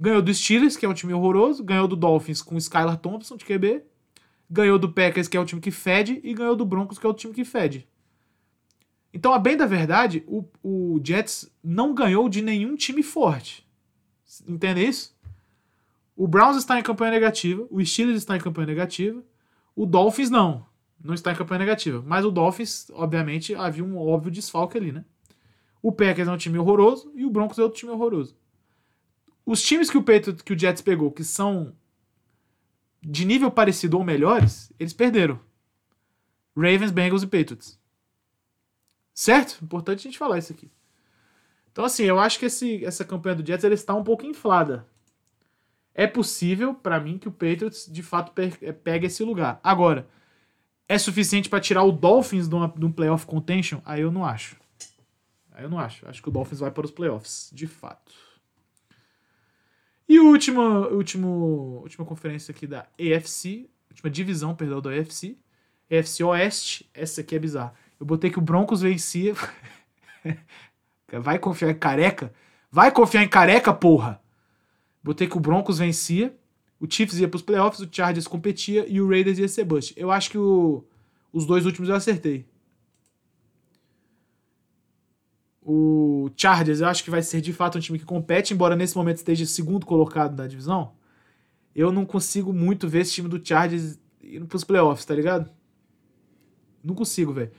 Ganhou do Steelers, que é um time horroroso. Ganhou do Dolphins com o Skylar Thompson de QB. Ganhou do Packers, que é o time que fede. E ganhou do Broncos, que é o time que fede. Então, a bem da verdade, o, o Jets não ganhou de nenhum time forte. Entende isso? O Browns está em campanha negativa. O Steelers está em campanha negativa. O Dolphins não. Não está em campanha negativa. Mas o Dolphins, obviamente, havia um óbvio desfalque ali, né? O Packers é um time horroroso e o Broncos é outro time horroroso. Os times que o Patriots, que o Jets pegou, que são de nível parecido ou melhores, eles perderam. Ravens, Bengals e Patriots. Certo? Importante a gente falar isso aqui. Então, assim, eu acho que esse, essa campanha do Jets está um pouco inflada. É possível, para mim, que o Patriots de fato pegue esse lugar. Agora, é suficiente para tirar o Dolphins de, uma, de um playoff contention? Aí eu não acho. Aí eu não acho. Acho que o Dolphins vai para os playoffs, de fato. E a última, último, última conferência aqui da AFC, última divisão, perdão, da AFC, AFC Oeste, essa aqui é bizarra. Eu botei que o Broncos vencia. [laughs] Vai confiar em careca? Vai confiar em careca, porra! Botei que o Broncos vencia, o Chiefs ia pros playoffs, o Chargers competia e o Raiders ia ser bust. Eu acho que o, os dois últimos eu acertei. O Chargers eu acho que vai ser de fato um time que compete, embora nesse momento esteja segundo colocado na divisão. Eu não consigo muito ver esse time do Chargers indo pros playoffs, tá ligado? Não consigo, velho.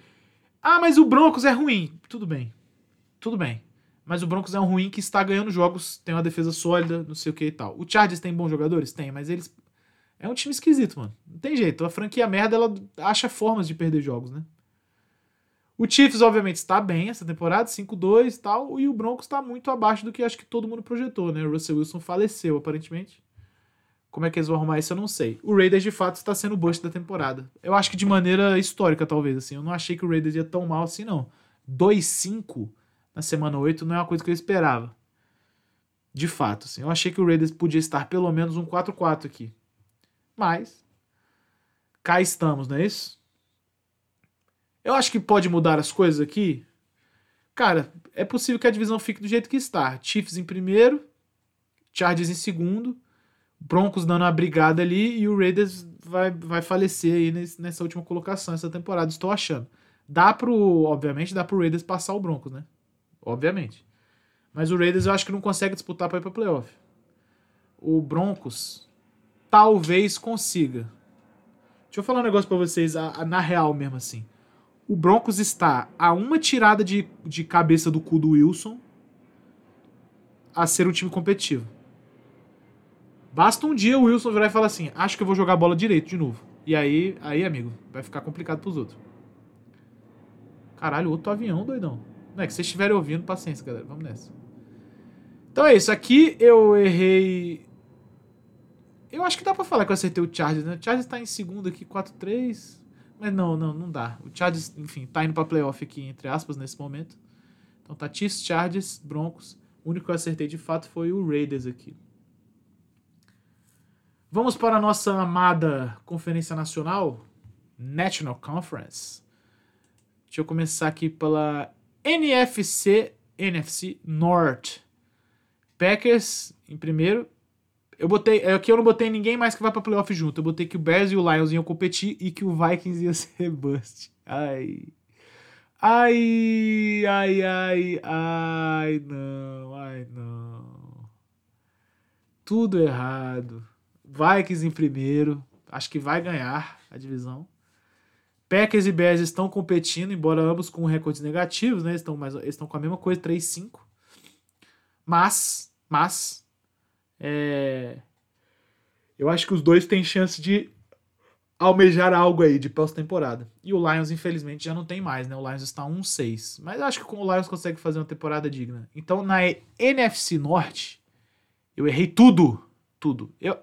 Ah, mas o Broncos é ruim. Tudo bem. Tudo bem. Mas o Broncos é um ruim que está ganhando jogos, tem uma defesa sólida, não sei o que e tal. O Chargers tem bons jogadores? Tem, mas eles. É um time esquisito, mano. Não tem jeito. A franquia merda, ela acha formas de perder jogos, né? O Chiefs, obviamente, está bem essa temporada, 5-2 e tal, e o Broncos está muito abaixo do que acho que todo mundo projetou, né? O Russell Wilson faleceu, aparentemente. Como é que eles vão arrumar isso, eu não sei. O Raiders, de fato, está sendo o bust da temporada. Eu acho que de maneira histórica, talvez, assim. Eu não achei que o Raiders ia tão mal assim, não. 2-5 na semana 8 não é uma coisa que eu esperava. De fato, assim. Eu achei que o Raiders podia estar pelo menos um 4-4 aqui. Mas, cá estamos, não é isso? Eu acho que pode mudar as coisas aqui. Cara, é possível que a divisão fique do jeito que está. Chiefs em primeiro, Chargers em segundo, Broncos dando uma brigada ali e o Raiders vai, vai falecer aí nessa última colocação essa temporada, estou achando. Dá pro, obviamente, dá pro Raiders passar o Broncos, né? Obviamente. Mas o Raiders eu acho que não consegue disputar para ir para playoff. O Broncos talvez consiga. Deixa eu falar um negócio para vocês, a, a, na real mesmo assim. O Broncos está a uma tirada de, de cabeça do cu do Wilson a ser um time competitivo. Basta um dia o Wilson virar e falar assim: acho que eu vou jogar bola direito de novo. E aí, aí, amigo, vai ficar complicado pros outros. Caralho, outro avião, doidão. Não é que vocês estiverem ouvindo, paciência, galera. Vamos nessa. Então é isso. Aqui eu errei. Eu acho que dá pra falar que eu acertei o Chargers, né? O Chargers tá em segundo aqui, 4-3. Mas não, não, não dá. O Chargers, enfim, tá indo pra playoff aqui, entre aspas, nesse momento. Então tá Chiefs, Chargers, Broncos. O único que eu acertei de fato foi o Raiders aqui. Vamos para a nossa amada Conferência Nacional, National Conference. Deixa eu começar aqui pela NFC, NFC North. Packers em primeiro. Eu botei, aqui eu não botei ninguém mais que vai para playoff junto. Eu botei que o Bears e o Lions iam competir e que o Vikings ia [laughs] ser bust. Ai. Ai, ai, ai, ai, não, ai, não. Tudo errado. Vikings em primeiro. Acho que vai ganhar a divisão. Packers e Bears estão competindo, embora ambos com recordes negativos, né? Estão, mais, estão com a mesma coisa, 3-5. Mas, mas, é... eu acho que os dois têm chance de almejar algo aí de pós-temporada. E o Lions, infelizmente, já não tem mais, né? O Lions está 1-6. Mas acho que o Lions consegue fazer uma temporada digna. Então, na NFC Norte, eu errei tudo. Tudo. Eu,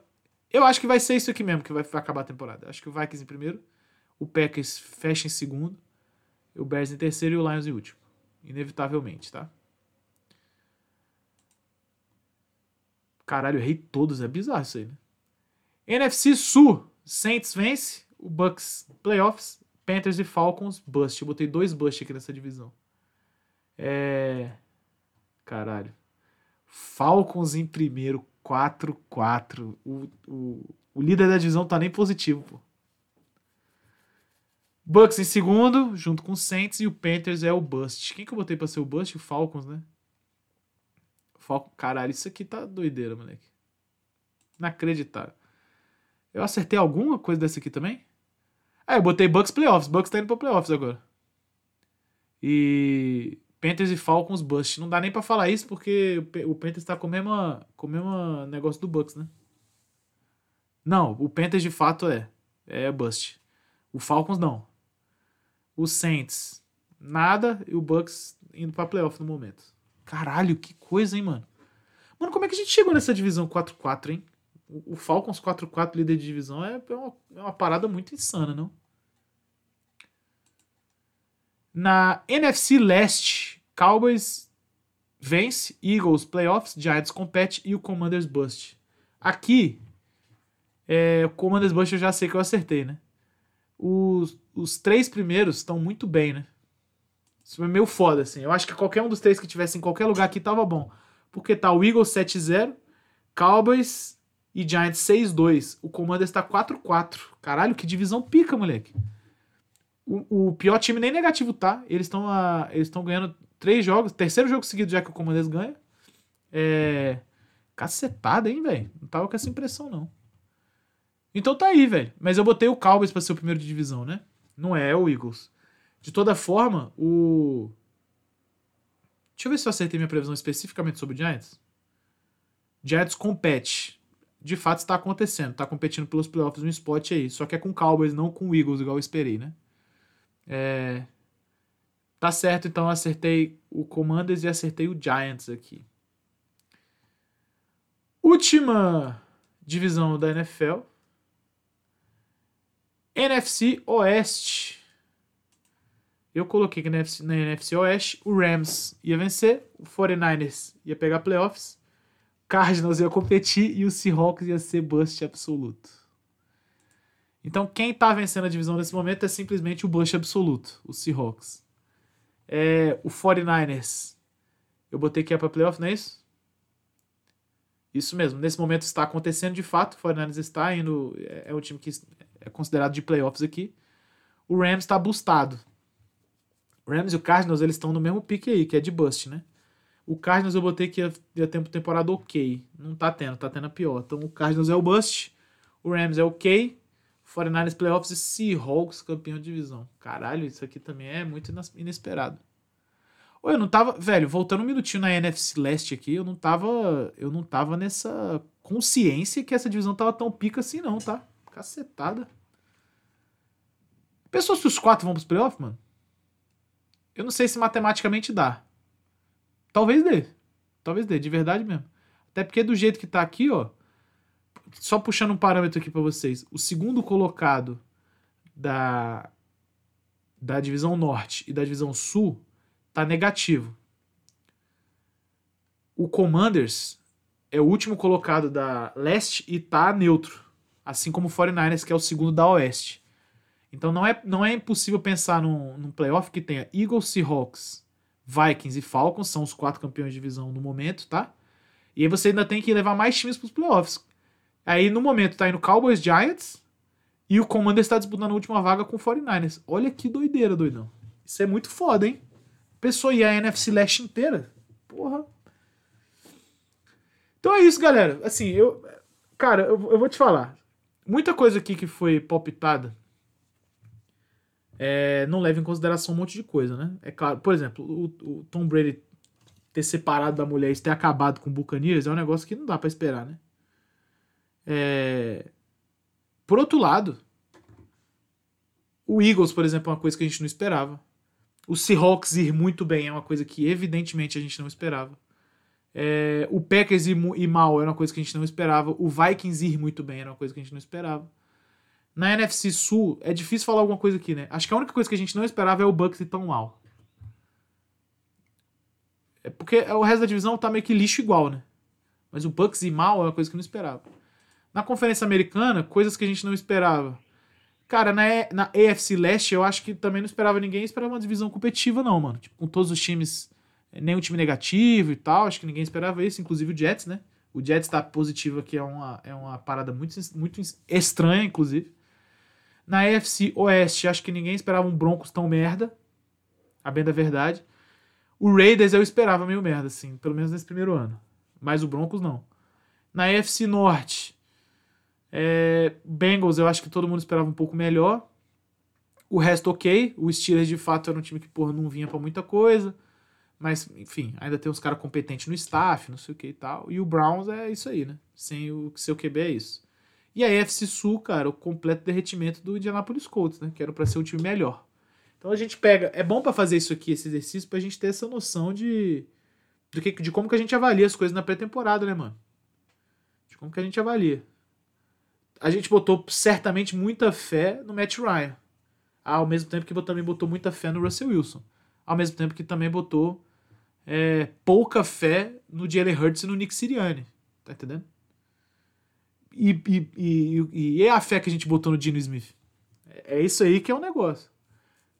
eu acho que vai ser isso aqui mesmo que vai acabar a temporada. Acho que o Vikings em primeiro, o Packers fecha em segundo, o Bears em terceiro e o Lions em último. Inevitavelmente, tá? Caralho, eu errei todos. É bizarro isso aí, né? NFC Sul. Saints vence. O Bucks playoffs. Panthers e Falcons bust. Eu botei dois bust aqui nessa divisão. É... Caralho. Falcons em primeiro. 4-4. O, o, o líder da divisão tá nem positivo, pô. Bucks em segundo, junto com o Saints, e o Panthers é o Bust. Quem que eu botei pra ser o Bust? O Falcons, né? Falcons. Caralho, isso aqui tá doideira, moleque. Inacreditável. Eu acertei alguma coisa dessa aqui também? Ah, eu botei Bucks Playoffs. Bucks tá indo pra Playoffs agora. E Panthers e Falcons bust. Não dá nem para falar isso porque o Panthers tá com o mesmo, com o mesmo negócio do Bucks, né? Não, o Panthers de fato é. É bust. O Falcons não. O Saints, nada. E o Bucks indo pra playoff no momento. Caralho, que coisa, hein, mano? Mano, como é que a gente chegou nessa divisão 4-4, hein? O Falcons 4-4 líder de divisão é, é uma, é uma parada muito insana, não? Na NFC Leste, Cowboys vence, Eagles playoffs, Giants compete e o Commanders bust. Aqui, é, o Commanders bust eu já sei que eu acertei, né? Os, os três primeiros estão muito bem, né? Isso é meio foda, assim. Eu acho que qualquer um dos três que tivesse em qualquer lugar aqui tava bom. Porque tá o Eagles 7-0, Cowboys e Giants 6-2. O Commanders tá 4-4. Caralho, que divisão pica, moleque. O, o pior time nem negativo tá. Eles estão eles estão ganhando três jogos, terceiro jogo seguido já que o Commanders ganha. É. Cacetada, hein, velho? Não tava com essa impressão, não. Então tá aí, velho. Mas eu botei o Cowboys pra ser o primeiro de divisão, né? Não é, é o Eagles. De toda forma, o. Deixa eu ver se eu acertei minha previsão especificamente sobre o Giants. Giants compete. De fato está acontecendo. Está competindo pelos playoffs no spot aí. Só que é com Cowboys, não com Eagles, igual eu esperei, né? É... Tá certo, então eu acertei o Commanders e acertei o Giants aqui. Última divisão da NFL. NFC Oeste. Eu coloquei que na NFC, na NFC Oeste o Rams ia vencer, o 49ers ia pegar playoffs, Cardinals ia competir e o Seahawks ia ser bust absoluto. Então quem tá vencendo a divisão nesse momento é simplesmente o bust absoluto, o Seahawks. É, o 49ers, eu botei que é pra playoff, não é isso? Isso mesmo, nesse momento está acontecendo de fato, o 49ers está indo, é, é o time que é considerado de playoffs aqui. O Rams está boostado. O Rams e o Cardinals, eles estão no mesmo pique aí, que é de bust, né? O Cardinals eu botei que ia, ia ter uma temporada ok. Não tá tendo, tá tendo a pior. Então o Cardinals é o bust, o Rams é ok, 49ers playoffs e Seahawks campeão de divisão. Caralho, isso aqui também é muito inesperado. Ou eu não tava, velho, voltando um minutinho na NFC Leste aqui, eu não tava, eu não tava nessa consciência que essa divisão tava tão pica assim não, tá? Cacetada. Pensou se os quatro vão pros playoffs, mano? Eu não sei se matematicamente dá. Talvez dê. Talvez dê, de verdade mesmo. Até porque do jeito que tá aqui, ó. Só puxando um parâmetro aqui para vocês. O segundo colocado da, da divisão norte e da divisão sul tá negativo. O Commanders é o último colocado da leste e tá neutro. Assim como o 49ers, que é o segundo da oeste. Então não é, não é impossível pensar num, num playoff que tenha Eagles, Seahawks, Vikings e Falcons, são os quatro campeões de divisão no momento, tá? E aí você ainda tem que levar mais times para os playoffs. Aí no momento tá indo Cowboys, Giants e o Commanders está disputando a última vaga com o 49ers. Olha que doideira, doidão. Isso é muito foda, hein? Pessoa e a NFC Leste inteira. Porra. Então é isso, galera. Assim, eu. Cara, eu, eu vou te falar. Muita coisa aqui que foi palpitada é, não leva em consideração um monte de coisa, né? É claro, por exemplo, o, o Tom Brady ter separado da mulher e ter acabado com o Buccaneers é um negócio que não dá para esperar, né? É... Por outro lado, o Eagles, por exemplo, é uma coisa que a gente não esperava. O Seahawks ir muito bem é uma coisa que evidentemente a gente não esperava. É... O Packers ir, ir mal era uma coisa que a gente não esperava. O Vikings ir muito bem era uma coisa que a gente não esperava. Na NFC Sul, é difícil falar alguma coisa aqui, né? Acho que a única coisa que a gente não esperava é o Bucks ir tão mal. É porque o resto da divisão tá meio que lixo igual, né? Mas o Bucks ir mal é uma coisa que eu não esperava. Na Conferência Americana, coisas que a gente não esperava. Cara, na, na AFC Leste, eu acho que também não esperava ninguém esperava uma divisão competitiva, não, mano. Tipo, com todos os times, nenhum time negativo e tal. Acho que ninguém esperava isso, inclusive o Jets, né? O Jets tá positivo aqui, é uma, é uma parada muito, muito estranha, inclusive. Na AFC Oeste, acho que ninguém esperava um Broncos tão merda. A bem da verdade. O Raiders eu esperava meio merda, assim, pelo menos nesse primeiro ano. Mas o Broncos não. Na AFC Norte, é, Bengals eu acho que todo mundo esperava um pouco melhor. O resto ok. O Steelers de fato era um time que porra, não vinha para muita coisa. Mas, enfim, ainda tem uns caras competentes no staff, não sei o que e tal. E o Browns é isso aí, né? Sem o seu QB é isso. E a AFC Sul, cara, o completo derretimento do Indianapolis Colts, né? Que era pra ser um time melhor. Então a gente pega. É bom para fazer isso aqui, esse exercício, pra gente ter essa noção de. Do que, de como que a gente avalia as coisas na pré-temporada, né, mano? De como que a gente avalia. A gente botou certamente muita fé no Matt Ryan. Ao mesmo tempo que também botou muita fé no Russell Wilson. Ao mesmo tempo que também botou é, pouca fé no Jalen Hurts e no Nick Sirianni. Tá entendendo? E, e, e, e, é a fé que a gente botou no Dino Smith. É, é isso aí que é o um negócio.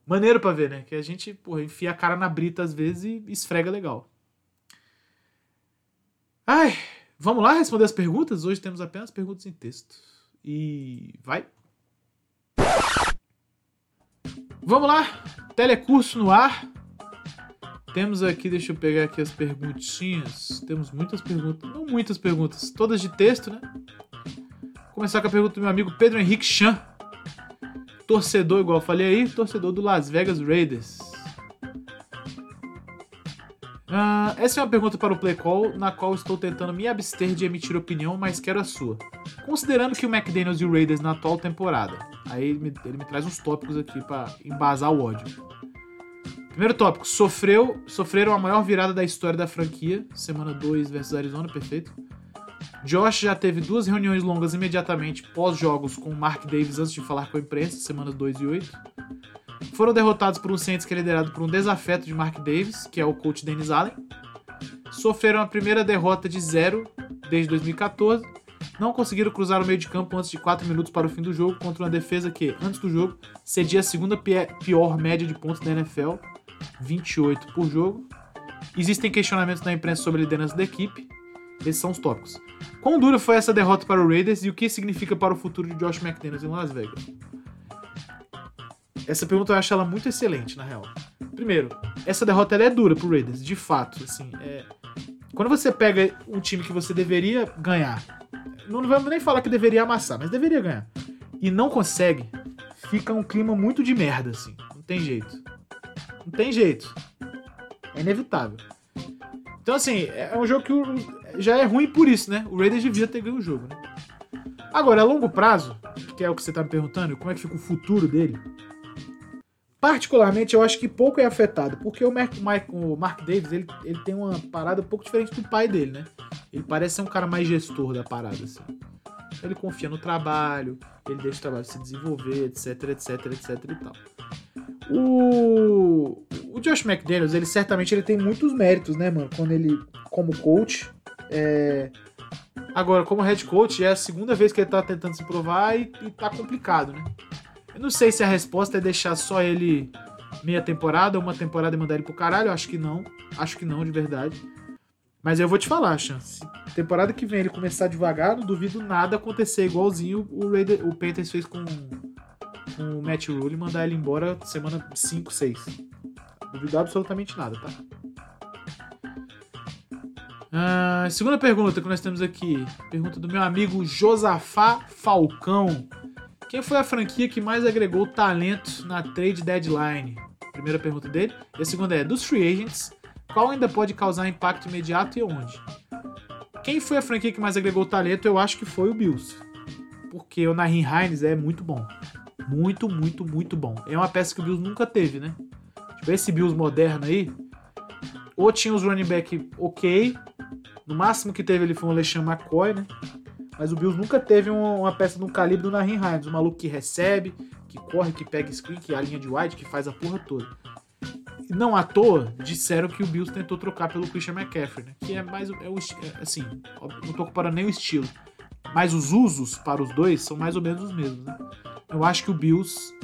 Maneiro pra ver, né? Que a gente, porra, enfia a cara na brita às vezes e esfrega legal. Ai, vamos lá responder as perguntas? Hoje temos apenas perguntas em texto. E vai. Vamos lá, telecurso no ar. Temos aqui, deixa eu pegar aqui as perguntinhas. Temos muitas perguntas, não muitas perguntas, todas de texto, né? Vou começar com a pergunta do meu amigo Pedro Henrique Chan. torcedor, igual eu falei aí, torcedor do Las Vegas Raiders. Uh, essa é uma pergunta para o Play Call, na qual estou tentando me abster de emitir opinião, mas quero a sua. Considerando que o McDaniels e o Raiders na atual temporada, aí ele me, ele me traz uns tópicos aqui para embasar o ódio. Primeiro tópico, sofreu, sofreram a maior virada da história da franquia, semana 2 versus Arizona, perfeito. Josh já teve duas reuniões longas imediatamente pós-jogos com Mark Davis antes de falar com a imprensa, semanas 2 e 8. Foram derrotados por um Saints que é liderado por um desafeto de Mark Davis, que é o coach Dennis Allen. Sofreram a primeira derrota de zero desde 2014. Não conseguiram cruzar o meio de campo antes de 4 minutos para o fim do jogo contra uma defesa que, antes do jogo, cedia a segunda pior média de pontos da NFL, 28 por jogo. Existem questionamentos na imprensa sobre a liderança da equipe. Esses são os tópicos. Quão dura foi essa derrota para o Raiders e o que significa para o futuro de Josh McDaniels em Las Vegas? Essa pergunta eu acho ela muito excelente, na real. Primeiro, essa derrota é dura pro Raiders, de fato. Assim, é... Quando você pega um time que você deveria ganhar, não vamos nem falar que deveria amassar, mas deveria ganhar, e não consegue, fica um clima muito de merda, assim. Não tem jeito. Não tem jeito. É inevitável. Então, assim, é um jogo que já é ruim por isso, né? O Raiders devia ter ganho o jogo, né? Agora, a longo prazo, que é o que você tá me perguntando, como é que fica o futuro dele? Particularmente, eu acho que pouco é afetado, porque o Mark, o Mark Davis ele, ele tem uma parada um pouco diferente do pai dele, né? Ele parece ser um cara mais gestor da parada, assim. Ele confia no trabalho, ele deixa o trabalho se desenvolver, etc, etc, etc e tal. O, o Josh McDaniels, ele certamente ele tem muitos méritos, né, mano? Quando ele, como coach, é... Agora, como head coach, é a segunda vez que ele tá tentando se provar e, e tá complicado, né? Eu não sei se a resposta é deixar só ele meia temporada, uma temporada e mandar ele pro caralho. Acho que não. Acho que não, de verdade. Mas eu vou te falar, chance. Temporada que vem ele começar devagar, não duvido nada acontecer igualzinho o, Raider, o Panthers fez com, com o Matt Rule mandar ele embora semana 5, 6. Duvido absolutamente nada, tá? Ah, segunda pergunta que nós temos aqui. Pergunta do meu amigo Josafá Falcão. Quem foi a franquia que mais agregou talento na trade deadline? Primeira pergunta dele. E a segunda é: dos free agents, qual ainda pode causar impacto imediato e onde? Quem foi a franquia que mais agregou talento? Eu acho que foi o Bills. Porque o Nahin Hines é muito bom. Muito, muito, muito bom. É uma peça que o Bills nunca teve, né? Tipo, esse Bills moderno aí, ou tinha os running back ok, no máximo que teve ele foi o Alexandre McCoy, né? Mas o Bills nunca teve uma, peça no calibre do Nahin Hines, um maluco que recebe, que corre, que pega screen, que é a linha de wide, que faz a porra toda. Não à toa, disseram que o Bills tentou trocar pelo Christian McCaffrey, né? Que é mais. É o, é, assim, não tô comparando nem o estilo. Mas os usos para os dois são mais ou menos os mesmos, né? Eu acho que o Bills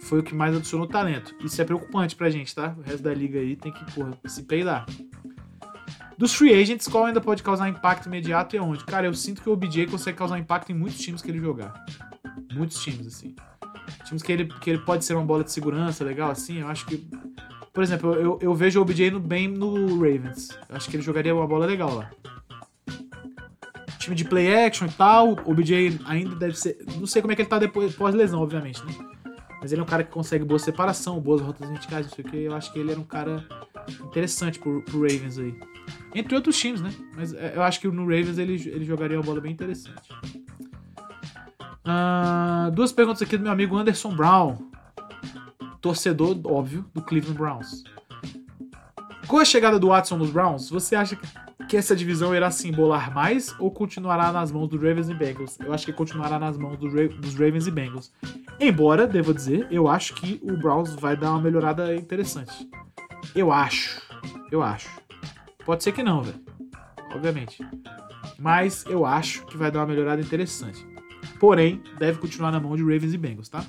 foi o que mais adicionou talento. Isso é preocupante pra gente, tá? O resto da liga aí tem que, porra, se peidar. Dos free agents, qual ainda pode causar impacto imediato e aonde? Cara, eu sinto que o OBJ consegue causar impacto em muitos times que ele jogar. Muitos times, assim. Times que ele, que ele pode ser uma bola de segurança legal, assim. Eu acho que. Por exemplo, eu, eu vejo o OBJ no, bem no Ravens. Eu acho que ele jogaria uma bola legal lá. Time de play action e tal. O OBJ ainda deve ser. Não sei como é que ele tá depois pós-lesão, obviamente, né? Mas ele é um cara que consegue boa separação, boas rotas verticais, não sei o que. Eu acho que ele era um cara interessante pro, pro Ravens aí. Entre outros times, né? Mas é, eu acho que no Ravens ele, ele jogaria uma bola bem interessante. Uh, duas perguntas aqui do meu amigo Anderson Brown. Torcedor, óbvio, do Cleveland Browns. Com a chegada do Watson nos Browns, você acha que essa divisão irá se embolar mais ou continuará nas mãos do Ravens e Bengals? Eu acho que continuará nas mãos do Ra dos Ravens e Bengals. Embora, devo dizer, eu acho que o Browns vai dar uma melhorada interessante. Eu acho. Eu acho. Pode ser que não, velho. Obviamente. Mas eu acho que vai dar uma melhorada interessante. Porém, deve continuar na mão de Ravens e Bengals, tá?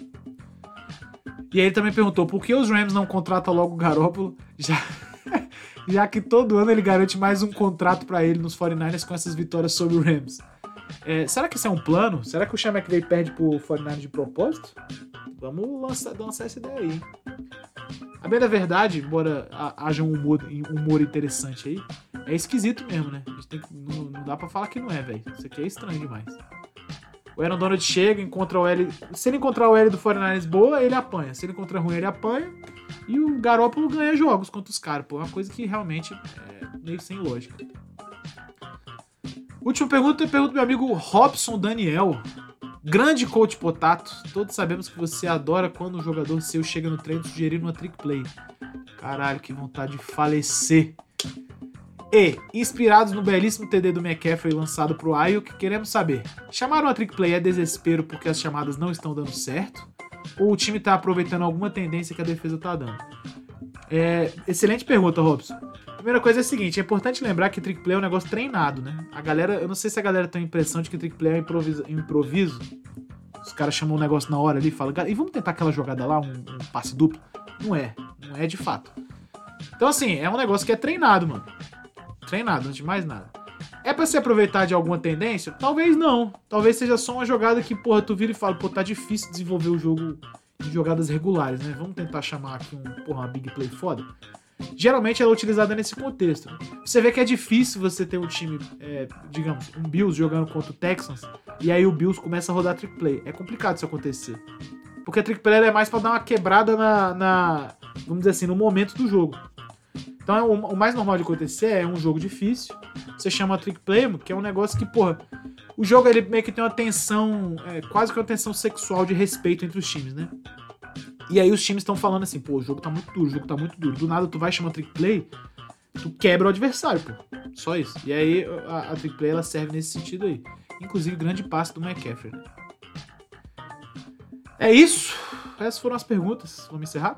E aí ele também perguntou por que os Rams não contratam logo o Garoppolo, [laughs] já, já que todo ano ele garante mais um contrato para ele nos 49ers com essas vitórias sobre o Rams. É, será que isso é um plano? Será que o Sean McVay perde pro 49ers de propósito? Vamos lançar, lançar essa ideia aí. A bem da verdade, embora haja um humor, um humor interessante aí, é esquisito mesmo, né? Que, não, não dá pra falar que não é, velho. Isso aqui é estranho demais. O Aaron Donald chega, encontra o L. Se ele encontrar o L do 49ers boa, ele apanha. Se ele encontrar ruim, ele apanha. E o Garópolo ganha jogos contra os caras, pô. É uma coisa que realmente é meio sem lógica. Última pergunta, pergunta do meu amigo Robson Daniel. Grande coach Potato, todos sabemos que você adora quando um jogador seu chega no treino sugerindo uma trick play. Caralho, que vontade de falecer. E, inspirados no belíssimo TD do McCaffrey lançado pro Ayuk, queremos saber: chamaram a trick play é desespero porque as chamadas não estão dando certo? Ou o time tá aproveitando alguma tendência que a defesa tá dando? É, excelente pergunta, Robson. Primeira coisa é a seguinte: é importante lembrar que trick play é um negócio treinado, né? A galera, eu não sei se a galera tem a impressão de que trick play é improviso. improviso. Os caras chamam um negócio na hora ali e falam, e vamos tentar aquela jogada lá, um, um passe duplo? Não é, não é de fato. Então, assim, é um negócio que é treinado, mano. Treinado, antes de mais nada. É para se aproveitar de alguma tendência? Talvez não. Talvez seja só uma jogada que, porra, tu vira e fala, pô, tá difícil desenvolver o jogo de jogadas regulares, né? Vamos tentar chamar aqui um, porra, uma big play foda. Geralmente ela é utilizada nesse contexto. Você vê que é difícil você ter um time, é, digamos, um Bills jogando contra o Texans, e aí o Bills começa a rodar trick play. É complicado isso acontecer. Porque a trick play é mais para dar uma quebrada na, na, vamos dizer assim, no momento do jogo. Então é o, mais normal de acontecer é um jogo difícil. Você chama trick play, que é um negócio que, porra, o jogo ele meio que tem uma tensão, é, quase que uma tensão sexual de respeito entre os times, né? E aí os times estão falando assim, pô, o jogo tá muito duro, o jogo tá muito duro. Do nada tu vai chamar trick play, tu quebra o adversário, pô. Só isso. E aí a, a trick play ela serve nesse sentido aí. Inclusive grande passe do McCaffrey. É isso. Essas foram as perguntas. Vamos encerrar?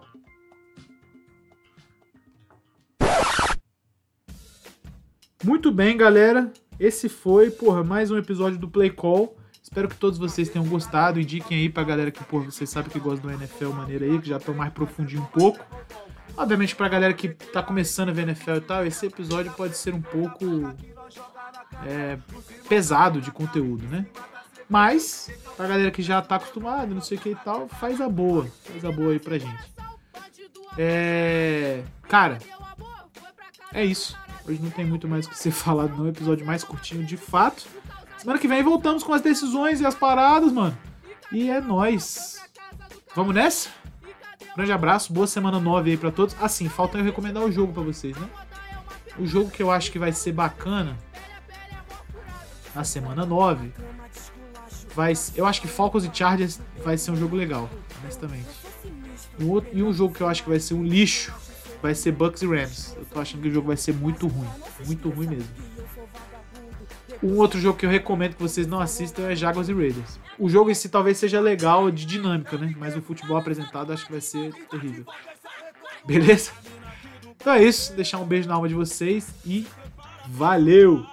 Muito bem, galera. Esse foi, porra, mais um episódio do Play Call. Espero que todos vocês tenham gostado. Indiquem aí pra galera que, porra, vocês sabem que gostam do NFL maneira aí, que já estão mais profundinho um pouco. Obviamente, pra galera que tá começando a ver NFL e tal, esse episódio pode ser um pouco é, pesado de conteúdo, né? Mas, pra galera que já tá acostumada, não sei o que e tal, faz a boa. Faz a boa aí pra gente. É. Cara, é isso. Hoje não tem muito mais o que ser [laughs] falado, não. Episódio mais curtinho de fato. Semana que vem voltamos com as decisões e as paradas, mano. E é nós. Vamos nessa? Grande abraço, boa semana 9 aí pra todos. Assim, falta eu recomendar o jogo para vocês, né? O jogo que eu acho que vai ser bacana na semana 9 vai eu acho que Falcons e Chargers vai ser um jogo legal, honestamente. Outro, e um jogo que eu acho que vai ser um lixo vai ser Bucks e Rams. Eu tô achando que o jogo vai ser muito ruim. Muito ruim mesmo. Um outro jogo que eu recomendo que vocês não assistam é Jaguars e Raiders. O jogo em si talvez seja legal de dinâmica, né? Mas o futebol apresentado acho que vai ser terrível. Beleza? Então é isso. Deixar um beijo na alma de vocês e valeu!